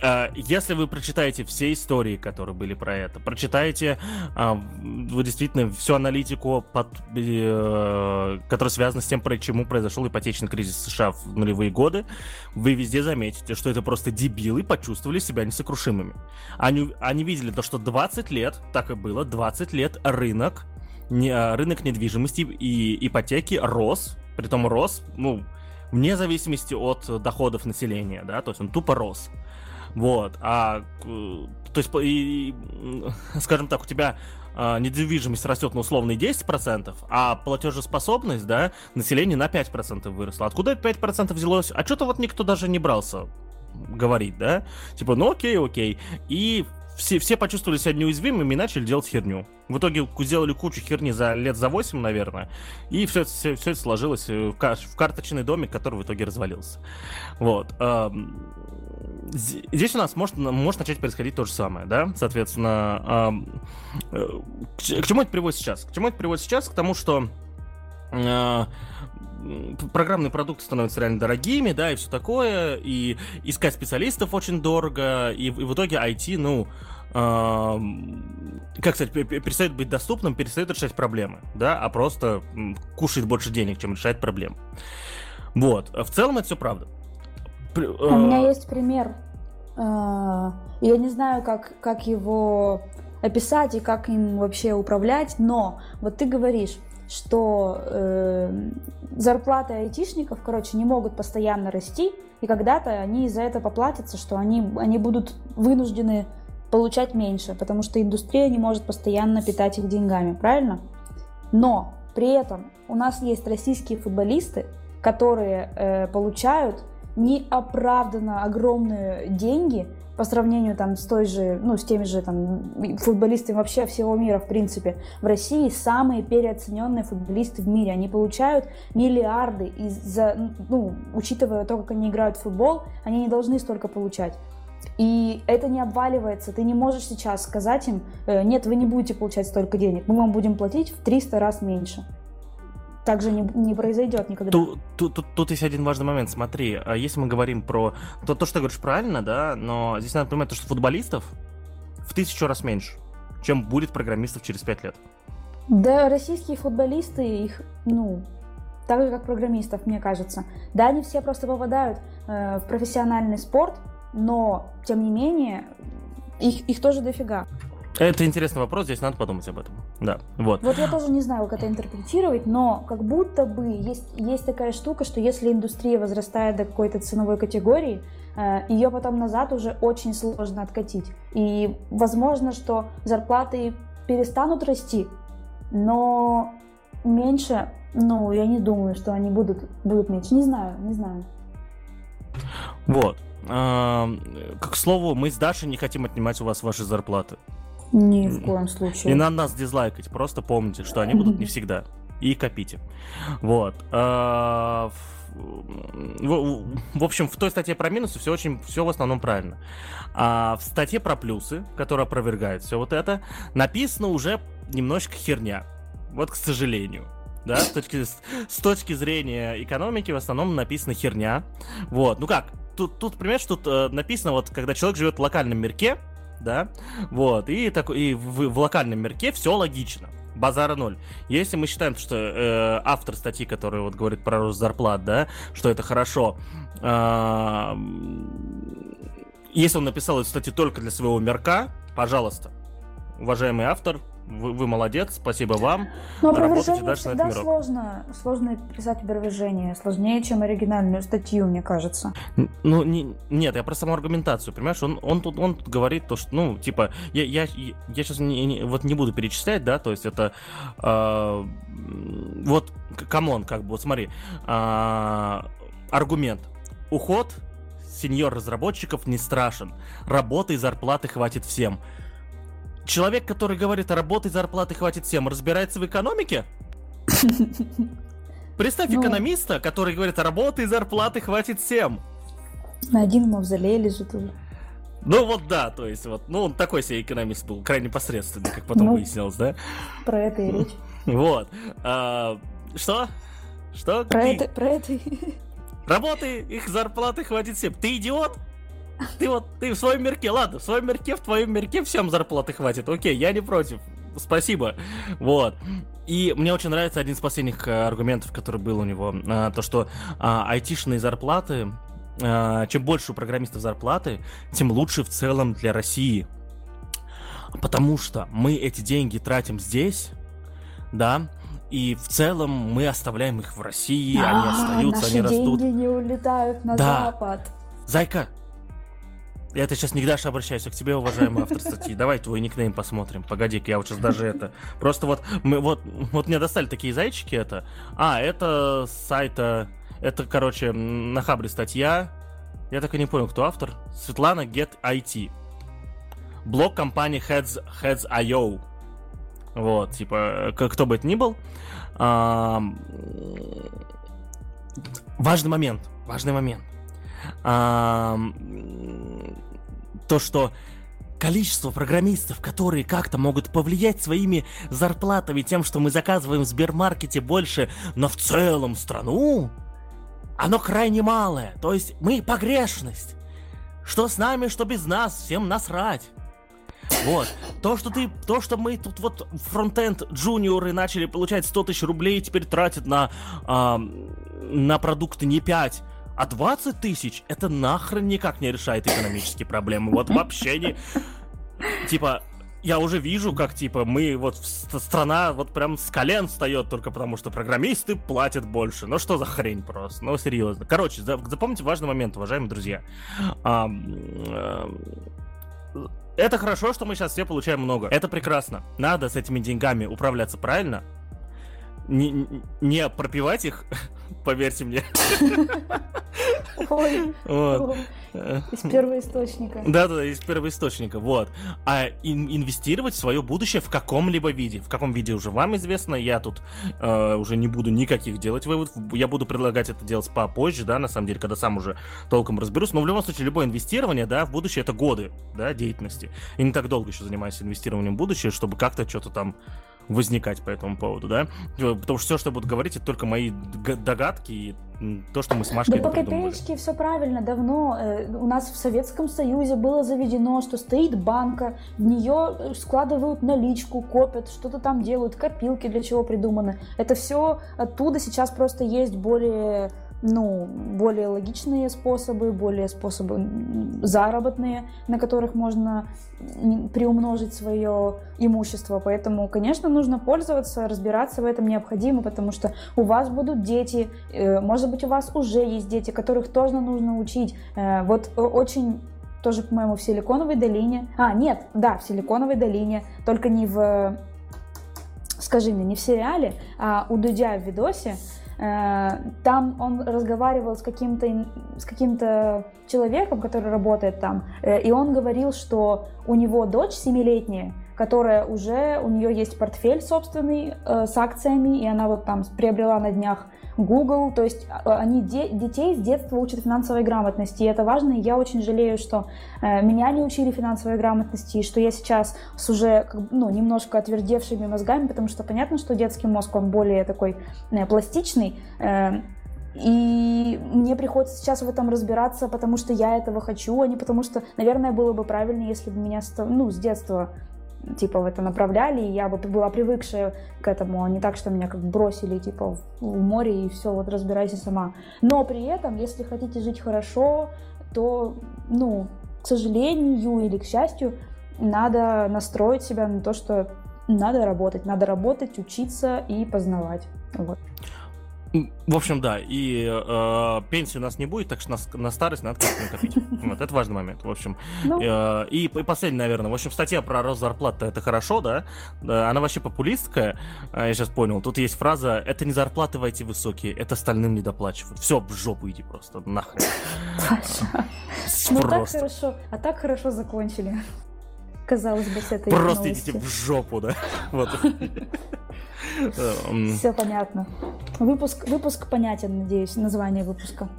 Э, если вы прочитаете все истории, которые были про это, прочитаете а, вы действительно всю аналитику, под, э, которая связана с тем, почему произошел ипотечный кризис США в нулевые годы, вы везде заметите, что это просто дебилы почувствовали себя несокрушимыми. Они, они видели то, что 20 лет, так и было, 20 лет рынок, э, рынок недвижимости и ипотеки рос, притом рос, ну, вне зависимости от доходов населения, да, то есть он тупо рос. Вот. А, то есть, и, скажем так, у тебя а, недвижимость растет на условные 10%, а платежеспособность, да, населения на 5% выросла. Откуда это 5% взялось? А что-то вот никто даже не брался говорить, да? Типа, ну окей, окей. И все, все почувствовали себя неуязвимыми и начали делать херню. В итоге сделали кучу херни за лет за 8, наверное, и все, все, все это сложилось в, в карточный домик, который в итоге развалился. Вот. Здесь у нас может, может начать происходить то же самое, да? Соответственно, э, к, чему это приводит сейчас? К чему это приводит сейчас? К тому, что э, программные продукты становятся реально дорогими, да, и все такое, и искать специалистов очень дорого, и, и в итоге IT, ну, как сказать, перестает быть доступным, перестает решать проблемы, да, а просто кушает больше денег, чем решает проблемы. Вот. В целом это все правда. У меня э, есть пример. Э, я не знаю, как, как его описать и как им вообще управлять, но вот ты говоришь, что э, зарплаты айтишников, короче, не могут постоянно расти, и когда-то они из-за этого поплатятся, что они, они будут вынуждены получать меньше, потому что индустрия не может постоянно питать их деньгами, правильно? Но при этом у нас есть российские футболисты, которые э, получают неоправданно огромные деньги по сравнению там с той же, ну, с теми же там футболистами вообще всего мира, в принципе. В России самые переоцененные футболисты в мире. Они получают миллиарды из-за, ну, учитывая то, как они играют в футбол, они не должны столько получать. И это не обваливается. Ты не можешь сейчас сказать им, «Э, нет, вы не будете получать столько денег, мы вам будем платить в 300 раз меньше так же не, не произойдет никогда. Тут, тут, тут, тут есть один важный момент. Смотри, а если мы говорим про... То, то, что ты говоришь, правильно, да, но здесь надо понимать, что футболистов в тысячу раз меньше, чем будет программистов через пять лет. Да, российские футболисты, их, ну, так же, как программистов, мне кажется. Да, они все просто попадают э, в профессиональный спорт, но, тем не менее, их, их тоже дофига. Это интересный вопрос, здесь надо подумать об этом. Да, вот. Вот я тоже не знаю, как это интерпретировать, но как будто бы есть, есть такая штука, что если индустрия возрастает до какой-то ценовой категории, э, ее потом назад уже очень сложно откатить. И возможно, что зарплаты перестанут расти, но меньше, ну, я не думаю, что они будут, будут меньше. Не знаю, не знаю. Вот. К слову, мы с Дашей не хотим отнимать у вас ваши зарплаты. Ни в коем случае. Не надо нас дизлайкать, просто помните, что они будут <laughs> не всегда. И копите. Вот. А, в общем, в той статье про минусы все очень, все в основном правильно. А в статье про плюсы, которая опровергает все вот это, написано уже немножко херня. Вот, к сожалению. Да, с точки, с точки зрения экономики в основном написана херня. Вот, ну как, тут, тут понимаешь, тут э, написано, вот, когда человек живет в локальном мирке, да, вот, и, так, и в, в локальном мирке все логично, базара ноль. Если мы считаем, что э, автор статьи, который вот говорит про рост зарплат, да, что это хорошо, э, если он написал эту статью только для своего мерка, пожалуйста, уважаемый автор, вы, вы молодец, спасибо вам. Но опровержение всегда сложно, сложно писать опровержение, сложнее, чем оригинальную статью, мне кажется. Ну, не, нет, я про саму аргументацию, понимаешь, он, он, тут, он тут говорит то, что, ну, типа, я, я, я сейчас не, не, вот не буду перечислять, да, то есть это, э, вот, come on, как бы, вот смотри, э, аргумент, уход senior разработчиков не страшен, работы и зарплаты хватит всем человек, который говорит, работы зарплаты хватит всем, разбирается в экономике? <laughs> Представь ну, экономиста, который говорит, работы и зарплаты хватит всем. На один мавзолей лежит уже. Ну вот да, то есть вот, ну он такой себе экономист был, крайне посредственный, как потом ну, выяснилось, да? Про это и речь. <laughs> Вот. А, что? Что? Про это, про это. Работы, их зарплаты хватит всем. Ты идиот? Ты вот, ты в своем мерке, ладно, в своем мерке, в твоем мерке всем зарплаты хватит, окей, я не против, спасибо, вот. И мне очень нравится один из последних э, аргументов, который был у него, э, то, что а, айтишные зарплаты, э, чем больше у программистов зарплаты, тем лучше в целом для России. Потому что мы эти деньги тратим здесь, да, и в целом мы оставляем их в России, а, они остаются, наши они растут. деньги не улетают на да. Запад. Зайка, это сейчас не к Даше обращаюсь, а к тебе, уважаемый автор статьи. Давай твой никнейм посмотрим. Погоди-ка, я вот сейчас даже это... Просто вот, мы, вот, вот мне достали такие зайчики это. А, это с сайта... Это, короче, на Хабре статья. Я так и не понял, кто автор. Светлана Get IT. Блог компании Heads, Heads.io. Вот, типа, кто бы это ни был. А, важный момент. Важный момент. А, то, что количество программистов, которые как-то могут повлиять своими зарплатами тем, что мы заказываем в Сбермаркете больше, но в целом страну, оно крайне малое. То есть мы погрешность. Что с нами, что без нас, всем насрать. Вот. То, что ты, то, что мы тут вот фронтенд джуниоры начали получать 100 тысяч рублей, теперь тратят на, э, на продукты не 5, а 20 тысяч, это нахрен никак не решает экономические проблемы. Вот вообще не... Типа, я уже вижу, как, типа, мы, вот, страна вот прям с колен встает только потому, что программисты платят больше. Ну, что за хрень просто? Ну, серьезно. Короче, запомните важный момент, уважаемые друзья. А, это хорошо, что мы сейчас все получаем много. Это прекрасно. Надо с этими деньгами управляться правильно. Не, не пропивать их, <laughs> поверьте мне. Ой. Вот. Из первоисточника. Да, да, из первоисточника, вот. А ин- инвестировать в свое будущее в каком-либо виде. В каком виде уже вам известно, я тут э, уже не буду никаких делать выводов. Я буду предлагать это делать попозже, да, на самом деле, когда сам уже толком разберусь. Но в любом случае, любое инвестирование, да, в будущее это годы, да, деятельности. И не так долго еще занимаюсь инвестированием в будущее, чтобы как-то что-то там возникать по этому поводу, да? Потому что все, что я буду говорить, это только мои догадки и то, что мы с Машкой Да по копеечке все правильно. Давно э, у нас в Советском Союзе было заведено, что стоит банка, в нее э, складывают наличку, копят, что-то там делают, копилки для чего придуманы. Это все оттуда сейчас просто есть более ну, более логичные способы, более способы заработные, на которых можно приумножить свое имущество. Поэтому, конечно, нужно пользоваться, разбираться в этом необходимо, потому что у вас будут дети, э, может быть, у вас уже есть дети, которых тоже нужно учить. Э, вот очень тоже, по-моему, в Силиконовой долине. А, нет, да, в Силиконовой долине, только не в, скажи мне, не в сериале, а у Дудя в видосе там он разговаривал с каким-то с каким-то человеком, который работает там, э, и он говорил, что у него дочь семилетняя, которая уже, у нее есть портфель собственный э, с акциями, и она вот там приобрела на днях Google, то есть а, они де, детей с детства учат финансовой грамотности, и это важно, и я очень жалею, что э, меня не учили финансовой грамотности, и что я сейчас с уже ну, немножко отвердевшими мозгами, потому что понятно, что детский мозг, он более такой э, пластичный, э, и мне приходится сейчас в этом разбираться, потому что я этого хочу, а не потому что, наверное, было бы правильнее, если бы меня ну, с детства типа в это направляли, и я бы была привыкшая к этому, а не так, что меня как бросили типа в море и все, вот разбирайся сама. Но при этом, если хотите жить хорошо, то, ну, к сожалению или к счастью, надо настроить себя на то, что надо работать, надо работать, учиться и познавать. Вот. В общем, да, и э, пенсии у нас не будет, так что на, на старость надо как-то накопить. <laughs> Вот, это важный момент, в общем. Ну. Э, и, и последний, наверное, в общем, статья про рост зарплат это хорошо, да? Она вообще популистская, а, я сейчас понял. Тут есть фраза, это не зарплаты войти высокие, это остальным не доплачивают. Все, в жопу иди просто, нахрен. Ну так хорошо, а так хорошо закончили. Казалось бы, с этой Просто идите в жопу, да? <laughs> Вот. Все понятно. Выпуск, выпуск понятен, надеюсь, название выпуска.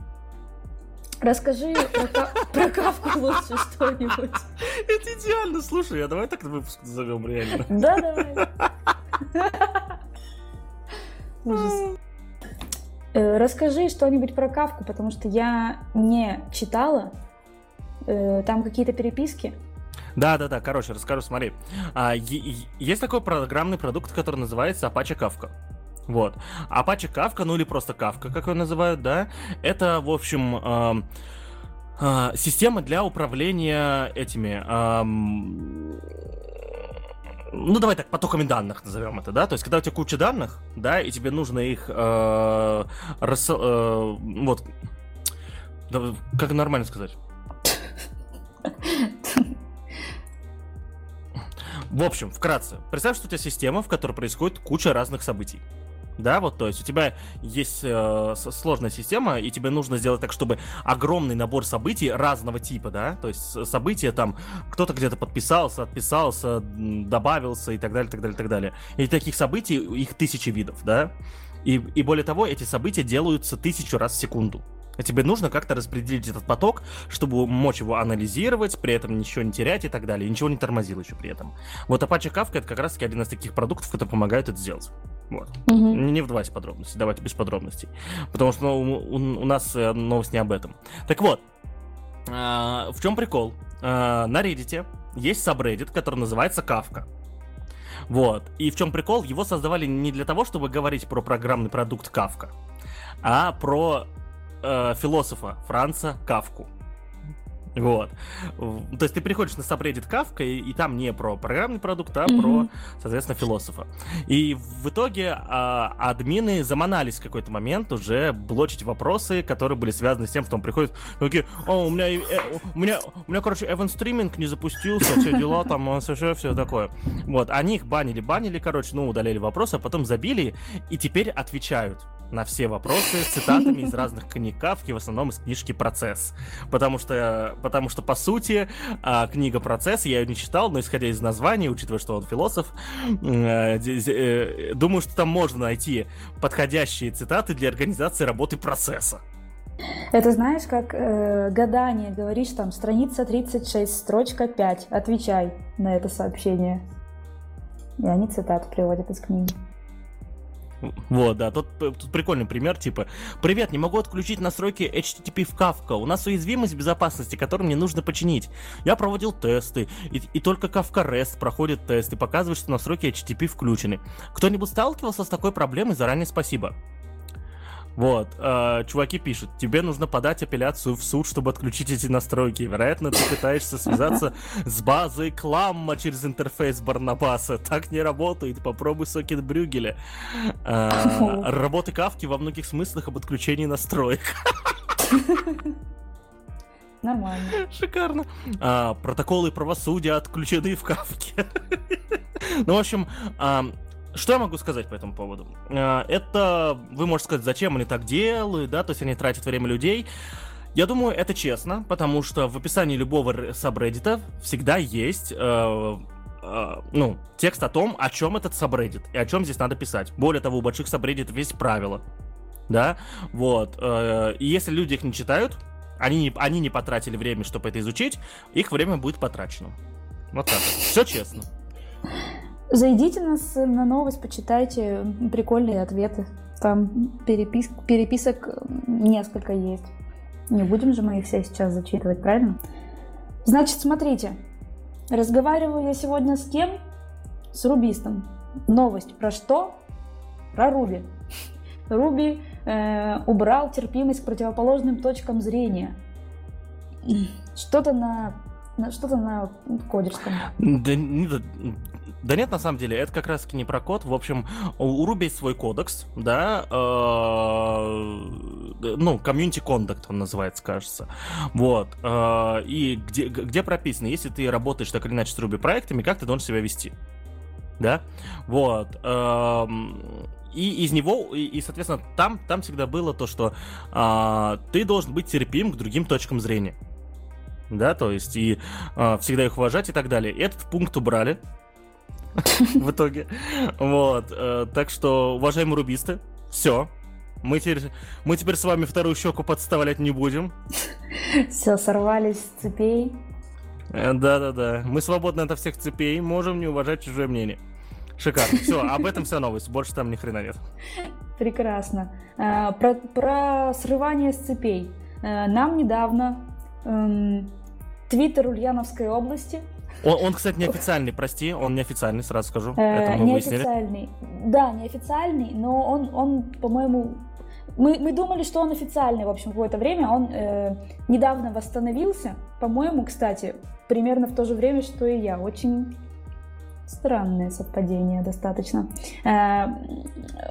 Расскажи про, про кавку лучше что-нибудь. Это идеально, слушай, а давай так выпуск назовем реально. Да, давай. Ужас. Э, расскажи что-нибудь про кавку, потому что я не читала. Э, там какие-то переписки. Да, да, да, короче, расскажу, смотри. А, есть такой программный продукт, который называется Apache Kafka. Вот. Apache Kafka, ну или просто Kafka, как его называют, да, это, в общем, э, э, система для управления этими... Э, ну, давай так, потоками данных назовем это, да? То есть, когда у тебя куча данных, да, и тебе нужно их э, рас, э, вот, как нормально сказать? <laughs> В общем, вкратце, представь, что у тебя система, в которой происходит куча разных событий. Да, вот, то есть у тебя есть э, сложная система, и тебе нужно сделать так, чтобы огромный набор событий разного типа, да, то есть события там, кто-то где-то подписался, отписался, добавился и так далее, так далее, так далее. И таких событий, их тысячи видов, да, и, и более того, эти события делаются тысячу раз в секунду. Тебе нужно как-то распределить этот поток, чтобы мочь его анализировать, при этом ничего не терять и так далее. ничего не тормозил еще при этом. Вот Apache Kafka это как раз таки один из таких продуктов, который помогает это сделать. Вот. Угу. Не вдавайся в подробности, давайте без подробностей. Потому что ну, у, у нас э, новость не об этом. Так вот, э, в чем прикол? Э, на Reddit есть сабреддит, который называется Kafka. Вот. И в чем прикол? Его создавали не для того, чтобы говорить про программный продукт Kafka, а про э, философа Франца Кавку. Вот. То есть ты приходишь на subreddit Kafka, и, и там не про программный продукт, а mm-hmm. про, соответственно, философа. И в итоге а, админы заманались в какой-то момент уже блочить вопросы, которые были связаны с тем, что он приходит, такие, о, у меня, э, у меня, у меня, короче, event стриминг не запустился, все дела там, все, все такое. Вот, они их банили, банили, короче, ну, удалили вопросы, а потом забили, и теперь отвечают на все вопросы цитатами из разных книг Кавки, в основном из книжки «Процесс». Потому что, потому что по сути, а, книга «Процесс», я ее не читал, но исходя из названия, учитывая, что он философ, э, э, думаю, что там можно найти подходящие цитаты для организации работы процесса. Это знаешь, как э, гадание, говоришь там, страница 36, строчка 5, отвечай на это сообщение. И они цитату приводят из книги. Вот, да, тут, тут прикольный пример, типа, «Привет, не могу отключить настройки HTTP в Kafka, у нас уязвимость безопасности, которую мне нужно починить. Я проводил тесты, и, и только Kafka REST проходит тест и показывает, что настройки HTTP включены. Кто-нибудь сталкивался с такой проблемой? Заранее спасибо». Вот, э, чуваки пишут, тебе нужно подать апелляцию в суд, чтобы отключить эти настройки. Вероятно, ты пытаешься связаться с базой Кламма через интерфейс Барнабаса. Так не работает, попробуй сокет Брюгеля. Э, работы Кавки во многих смыслах об отключении настроек. <laughs> Нормально. Шикарно. А, протоколы правосудия отключены в Кавке. <laughs> ну, в общем, что я могу сказать по этому поводу? А, это, вы можете сказать, зачем они так делают, да, то есть они тратят время людей. Я думаю, это честно, потому что в описании любого сабреддита всегда есть э, э, ну, текст о том, о чем этот сабреддит и о чем здесь надо писать. Более того, у больших сабреддитов есть правила, да, вот. Э, и если люди их не читают, они не, они не потратили время, чтобы это изучить, их время будет потрачено. Вот так. Все честно. Зайдите нас на новость, почитайте прикольные ответы. Там перепис... переписок несколько есть. Не будем же мы их все сейчас зачитывать, правильно? Значит, смотрите. Разговариваю я сегодня с кем? С рубистом. Новость про что? Про Руби. Руби э, убрал терпимость к противоположным точкам зрения. Что-то на что-то на кодерском. Да, да нет, на самом деле, это как раз-таки не про код. В общем, у Ruby есть свой кодекс, да, э, ну, community conduct он называется, кажется. Вот. Э, и где, где прописано, если ты работаешь так или иначе с Ruby проектами, как ты должен себя вести. Да? Вот. Э, и из него, и, и соответственно, там, там всегда было то, что э, ты должен быть терпим к другим точкам зрения да, то есть и э, всегда их уважать и так далее. Этот пункт убрали, <laughs> в итоге. Вот. Э, так что, уважаемые рубисты, все. Мы теперь, мы теперь с вами вторую щеку подставлять не будем. Все, сорвались с цепей. Э, да-да-да. Мы свободны от всех цепей, можем не уважать чужое мнение. Шикарно. Все, об этом вся новость. Больше там ни хрена нет. Прекрасно. Э, про, про срывание с цепей. Нам недавно эм, Твиттер Ульяновской области он, он, кстати, неофициальный, прости, он неофициальный, сразу скажу. Э, это мы неофициальный. Выяснили. Да, неофициальный, но он, он по-моему, мы, мы думали, что он официальный, в общем, какое-то время. Он э, недавно восстановился, по-моему, кстати, примерно в то же время, что и я. Очень странное совпадение достаточно. Э,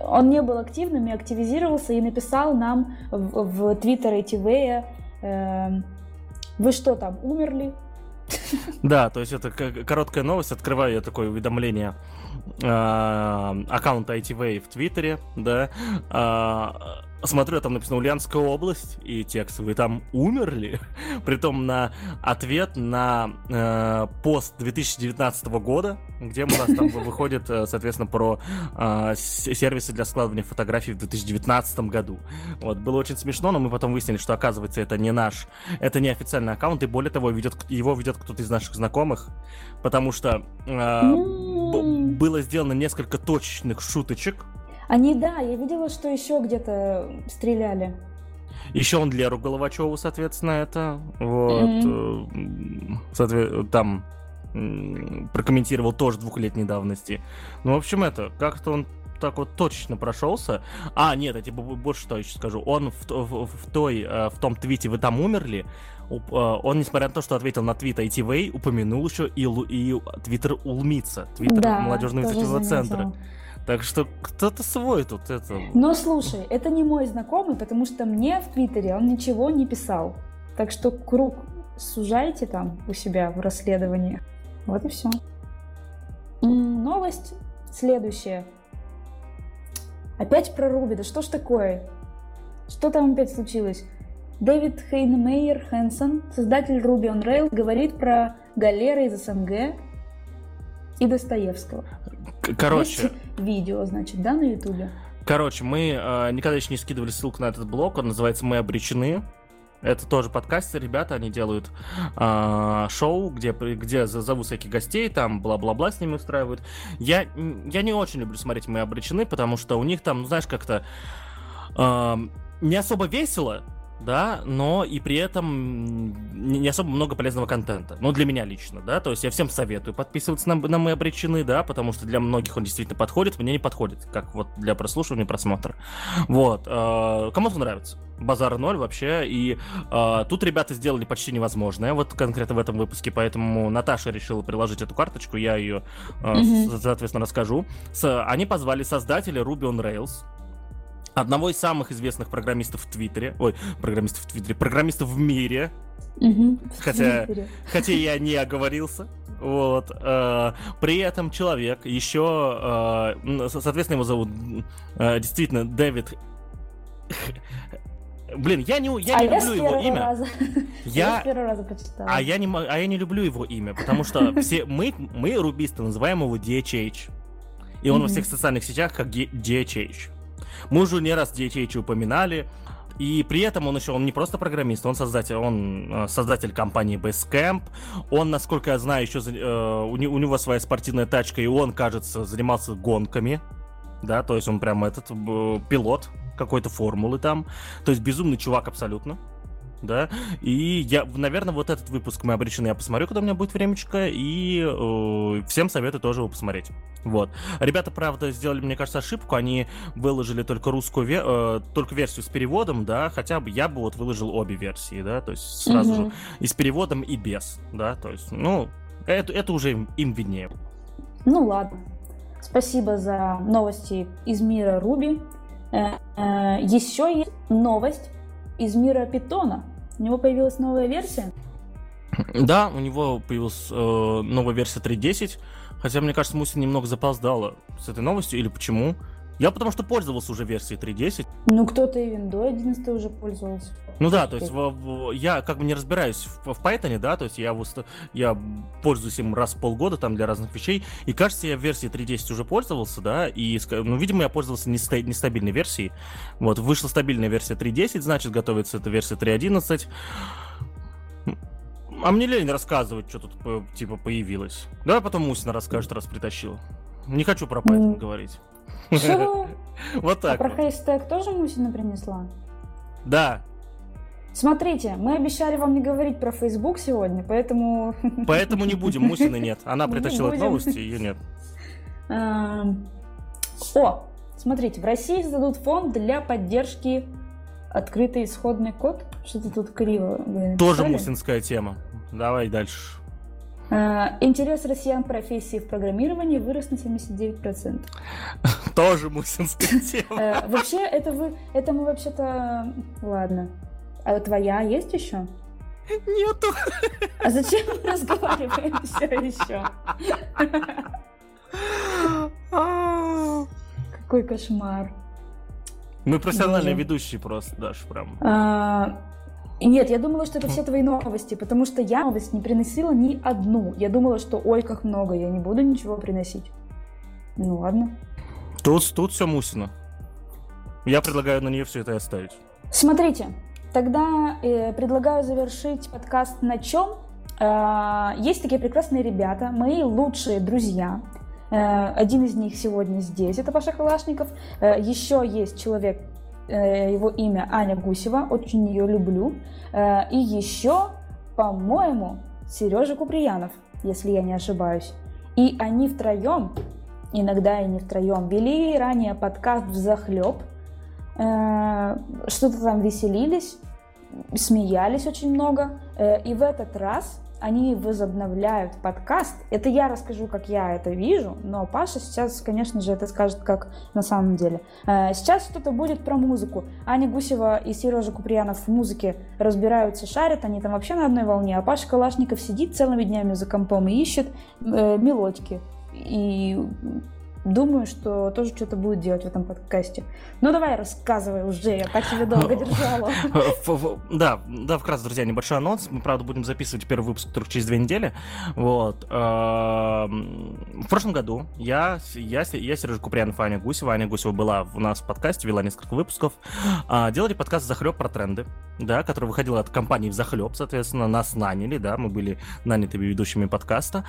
он не был активным и активизировался и написал нам в, в Twitter ATV, э, вы что там, умерли? <laughs> Да, то есть это короткая новость. Открываю я такое уведомление э, аккаунта ITV в Твиттере, да, э, смотрю, там написано Ульяновская область, и текст, вы там умерли? <laughs> Притом на ответ на э, пост 2019 года, где у нас там выходит, э, соответственно, про э, сервисы для складывания фотографий в 2019 году. Вот, было очень смешно, но мы потом выяснили, что, оказывается, это не наш, это не официальный аккаунт, и более того, ведет, его ведет кто-то из наших знакомых, потому что э, было сделано несколько точечных шуточек, они, да, я видела, что еще где-то стреляли. Еще он Леру Головачеву, соответственно, это. Вот. Mm-hmm. Соответ... Там прокомментировал тоже двухлетней давности. Ну, в общем, это, как-то он так вот точечно прошелся. А, нет, я тебе больше что еще скажу. Он в, в, в, той, э, в том твите «Вы там умерли», э, он, несмотря на то, что ответил на твит ITV, упомянул еще и, и твиттер Улмица, твиттер да, молодежного инициативного центра. Так что кто-то свой тут это. Но слушай, это не мой знакомый, потому что мне в Твиттере он ничего не писал. Так что круг сужайте там у себя в расследовании. Вот и все. Новость следующая. Опять про Руби. Да что ж такое? Что там опять случилось? Дэвид Хейнмейер Хэнсон, создатель Ruby on Rails, говорит про галеры из СНГ и Достоевского. Короче. Есть видео, значит, да, на Ютубе? Короче, мы э, никогда еще не скидывали ссылку на этот блог, он называется «Мы обречены». Это тоже подкасты, ребята, они делают э, шоу, где, где зовут всяких гостей, там бла-бла-бла с ними устраивают. Я, я не очень люблю смотреть «Мы обречены», потому что у них там, ну, знаешь, как-то э, не особо весело, да, но и при этом не особо много полезного контента. Ну, для меня лично, да, то есть я всем советую подписываться на, на мои обречены, да, потому что для многих он действительно подходит, мне не подходит, как вот для прослушивания, просмотра. Вот, э, кому-то нравится. Базар ноль вообще, и э, тут ребята сделали почти невозможное, вот конкретно в этом выпуске, поэтому Наташа решила приложить эту карточку, я ее, э, mm-hmm. соответственно, расскажу. С, они позвали создателя Ruby on Rails, одного из самых известных программистов в Твиттере, ой, программистов в Твиттере, программистов в мире, угу, хотя, в хотя я не оговорился, вот. Э, при этом человек еще, э, соответственно, его зовут э, действительно Дэвид. Блин, я не, я а не люблю его имя. Раза. Я, я раза прочитала. А я не, а я не люблю его имя, потому что <laughs> все мы, мы рубисты называем его DHH, и он mm-hmm. во всех социальных сетях как DHH. Мы уже не раз DHH упоминали. И при этом он еще, он не просто программист, он создатель, он э, создатель компании Basecamp. Он, насколько я знаю, еще э, у, него своя спортивная тачка, и он, кажется, занимался гонками. Да, то есть он прям этот э, пилот какой-то формулы там. То есть безумный чувак абсолютно да, и я, наверное, вот этот выпуск мы обречены, я посмотрю, когда у меня будет времечко, и э, всем советую тоже его посмотреть. Вот. Ребята, правда, сделали, мне кажется, ошибку, они выложили только русскую, э, только версию с переводом, да, хотя бы я бы вот выложил обе версии, да, то есть сразу угу. же и с переводом, и без, да, то есть, ну, это, это уже им, им виднее. Ну ладно. Спасибо за новости из мира Руби. Э, э, еще есть новость из мира питона. У него появилась новая версия? Да, у него появилась э, новая версия 3.10, хотя, мне кажется, Мусин немного запоздала с этой новостью, или почему? Я потому что пользовался уже версией 3.10. Ну, кто-то и виндой 11 уже пользовался. Ну да, то есть в, в, я как бы не разбираюсь в, в Python, да, то есть я, я пользуюсь им раз в полгода там для разных вещей, и кажется, я в версии 3.10 уже пользовался, да, и, ну, видимо, я пользовался неста- нестабильной версией. Вот, вышла стабильная версия 3.10, значит, готовится эта версия 3.11. А мне лень рассказывать, что тут типа появилось. Давай потом Мусина расскажет, раз притащил. Не хочу про Python mm. говорить. <laughs> Вот так. А про хэштег тоже Мусина принесла? Да. Смотрите, мы обещали вам не говорить про Facebook сегодня, поэтому... <laughs> Поэтому не будем, Мусины нет. Она притащила новости, ее нет. <laughs> О, смотрите, в России создадут фонд для поддержки открытый исходный код. Что-то тут криво. Тоже мусинская тема. Давай дальше. Э, интерес россиян к профессии в программировании вырос на 79%. <laughs> Тоже мусинская тема. Э, вообще, это вы, это мы вообще-то... Ладно. А твоя есть еще? Нету. А зачем мы разговариваем все еще? Какой кошмар. Мы профессиональные ведущие просто, Даша, прям. Нет, я думала, что это все твои новости, потому что я новость не приносила ни одну. Я думала, что ой, как много, я не буду ничего приносить. Ну ладно. Тут, тут все Мусина. Я предлагаю на нее все это оставить. Смотрите, тогда э, предлагаю завершить подкаст на чем? Э, есть такие прекрасные ребята, мои лучшие друзья. Э, один из них сегодня здесь, это Паша Калашников. Э, еще есть человек, его имя Аня Гусева, очень ее люблю. Э, и еще, по-моему, Сережа Куприянов, если я не ошибаюсь. И они втроем, иногда и не втроем, вели ранее подкаст в захлеб Э, что-то там веселились, смеялись очень много. Э, и в этот раз они возобновляют подкаст. Это я расскажу, как я это вижу, но Паша сейчас, конечно же, это скажет, как на самом деле. Э, сейчас что-то будет про музыку. Аня Гусева и Сережа Куприянов в музыке разбираются, шарят, они там вообще на одной волне, а Паша Калашников сидит целыми днями за компом и ищет э, мелодики. И думаю, что тоже что-то будет делать в этом подкасте. Ну давай рассказывай уже, я так тебе долго <laughs> держала. Да, да, вкратце, друзья, небольшой анонс. Мы, правда, будем записывать первый выпуск только через две недели. Вот. Эм, в прошлом году я, я, я Сережа Куприянов, Аня Гусева. Аня Гусева была у нас в подкасте, вела несколько выпусков. А, делали подкаст «Захлеб» про тренды, да, который выходил от компании «Захлеб», соответственно, нас наняли, да, мы были нанятыми ведущими подкаста.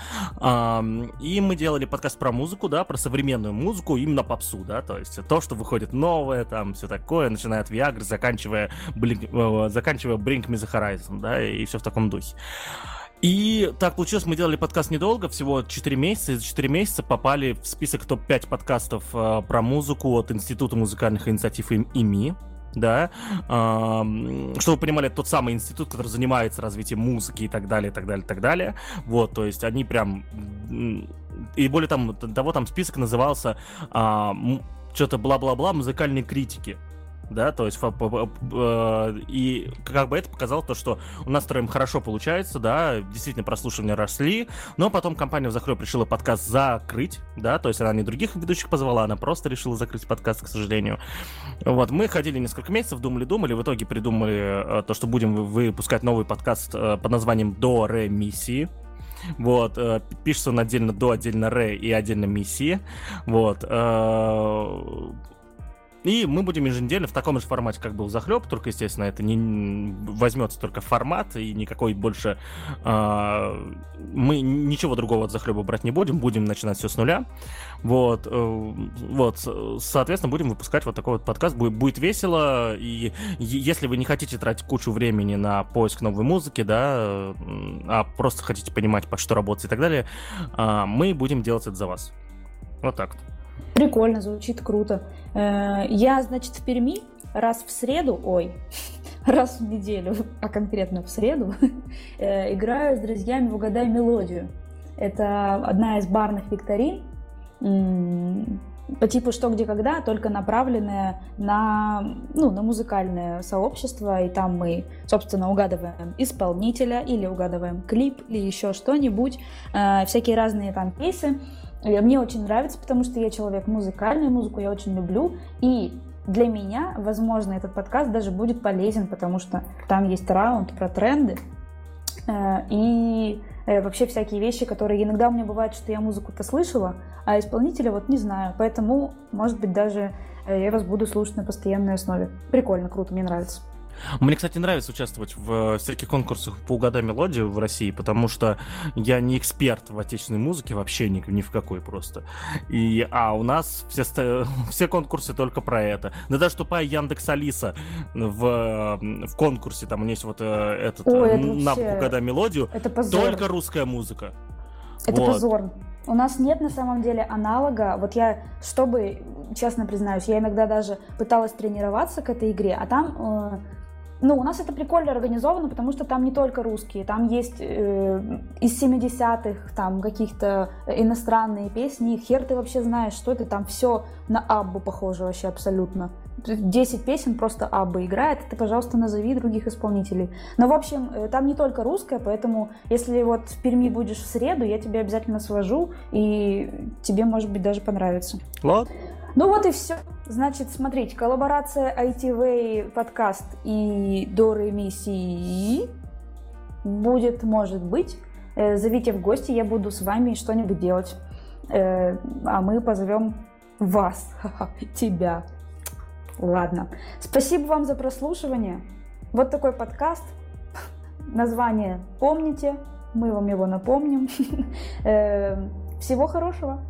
И мы делали подкаст про музыку, да, про современную современную музыку, именно попсу, да, то есть то, что выходит новое, там, все такое, начиная от Viagra, заканчивая, Blink, э, заканчивая Bring Me The Horizon, да, и все в таком духе. И так получилось, мы делали подкаст недолго, всего 4 месяца, и за 4 месяца попали в список топ-5 подкастов э, про музыку от Института музыкальных инициатив ИМИ, да, чтобы вы понимали, тот самый институт, который занимается развитием музыки и так далее, и так далее, и так далее. Вот, то есть они прям и более там, того там список назывался что-то бла-бла-бла музыкальные критики да, то есть э, и как бы это показало то, что у нас троим хорошо получается, да, действительно прослушивания росли, но потом компания Захлеб решила подкаст закрыть, да, то есть она не других ведущих позвала, она просто решила закрыть подкаст, к сожалению. Вот, мы ходили несколько месяцев, думали-думали, в итоге придумали э, то, что будем выпускать новый подкаст э, под названием «До ре миссии», вот, пишется он отдельно до, отдельно ре и отдельно миссии. Вот. И мы будем еженедельно в таком же формате, как был захлеб, только, естественно, это не возьмется только формат, и никакой больше э, мы ничего другого от захлеба брать не будем, будем начинать все с нуля. Вот, э, вот, соответственно, будем выпускать вот такой вот подкаст. Будет, будет весело, и если вы не хотите тратить кучу времени на поиск новой музыки, да, а просто хотите понимать, под что работать и так далее, э, мы будем делать это за вас. Вот так вот. Прикольно, звучит круто. Э, я, значит, в Перми раз в среду, ой, <laughs> раз в неделю, а конкретно в среду, <laughs> э, играю с друзьями в «Угадай мелодию». Это одна из барных викторин, по типу «Что, где, когда», только направленная на, ну, на музыкальное сообщество, и там мы, собственно, угадываем исполнителя или угадываем клип или еще что-нибудь, э, всякие разные там кейсы. Мне очень нравится, потому что я человек музыкальный, музыку я очень люблю. И для меня, возможно, этот подкаст даже будет полезен, потому что там есть раунд про тренды. Э, и э, вообще всякие вещи, которые иногда у меня бывает, что я музыку-то слышала, а исполнителя вот не знаю. Поэтому, может быть, даже э, я вас буду слушать на постоянной основе. Прикольно, круто, мне нравится. Мне, кстати, нравится участвовать в э, всяких конкурсах по угадай мелодию в России, потому что я не эксперт в отечественной музыке, вообще ни, ни в какой просто. И, а у нас все, <laughs> все конкурсы только про это. Да даже тупая Яндекс Алиса в, в конкурсе, там у нее есть вот э, этот Ой, это на вообще... угадай мелодию, это позор. только русская музыка. Это вот. позор. У нас нет на самом деле аналога. Вот я, чтобы, честно признаюсь, я иногда даже пыталась тренироваться к этой игре, а там э, ну, у нас это прикольно организовано, потому что там не только русские, там есть э, из 70-х там каких-то иностранные песни, хер ты вообще знаешь, что это, там все на Аббу похоже вообще абсолютно. 10 песен просто Абба играет, ты, пожалуйста, назови других исполнителей. Но, в общем, э, там не только русская, поэтому если вот в Перми будешь в среду, я тебя обязательно свожу, и тебе, может быть, даже понравится. Вот. Ну вот и все. Значит, смотрите, коллаборация ITV подкаст и Доры Миссии будет, может быть. Э, зовите в гости, я буду с вами что-нибудь делать. Э, а мы позовем вас, <laughs> тебя. Ладно. Спасибо вам за прослушивание. Вот такой подкаст. Название помните, мы вам его напомним. <laughs> Э, всего хорошего.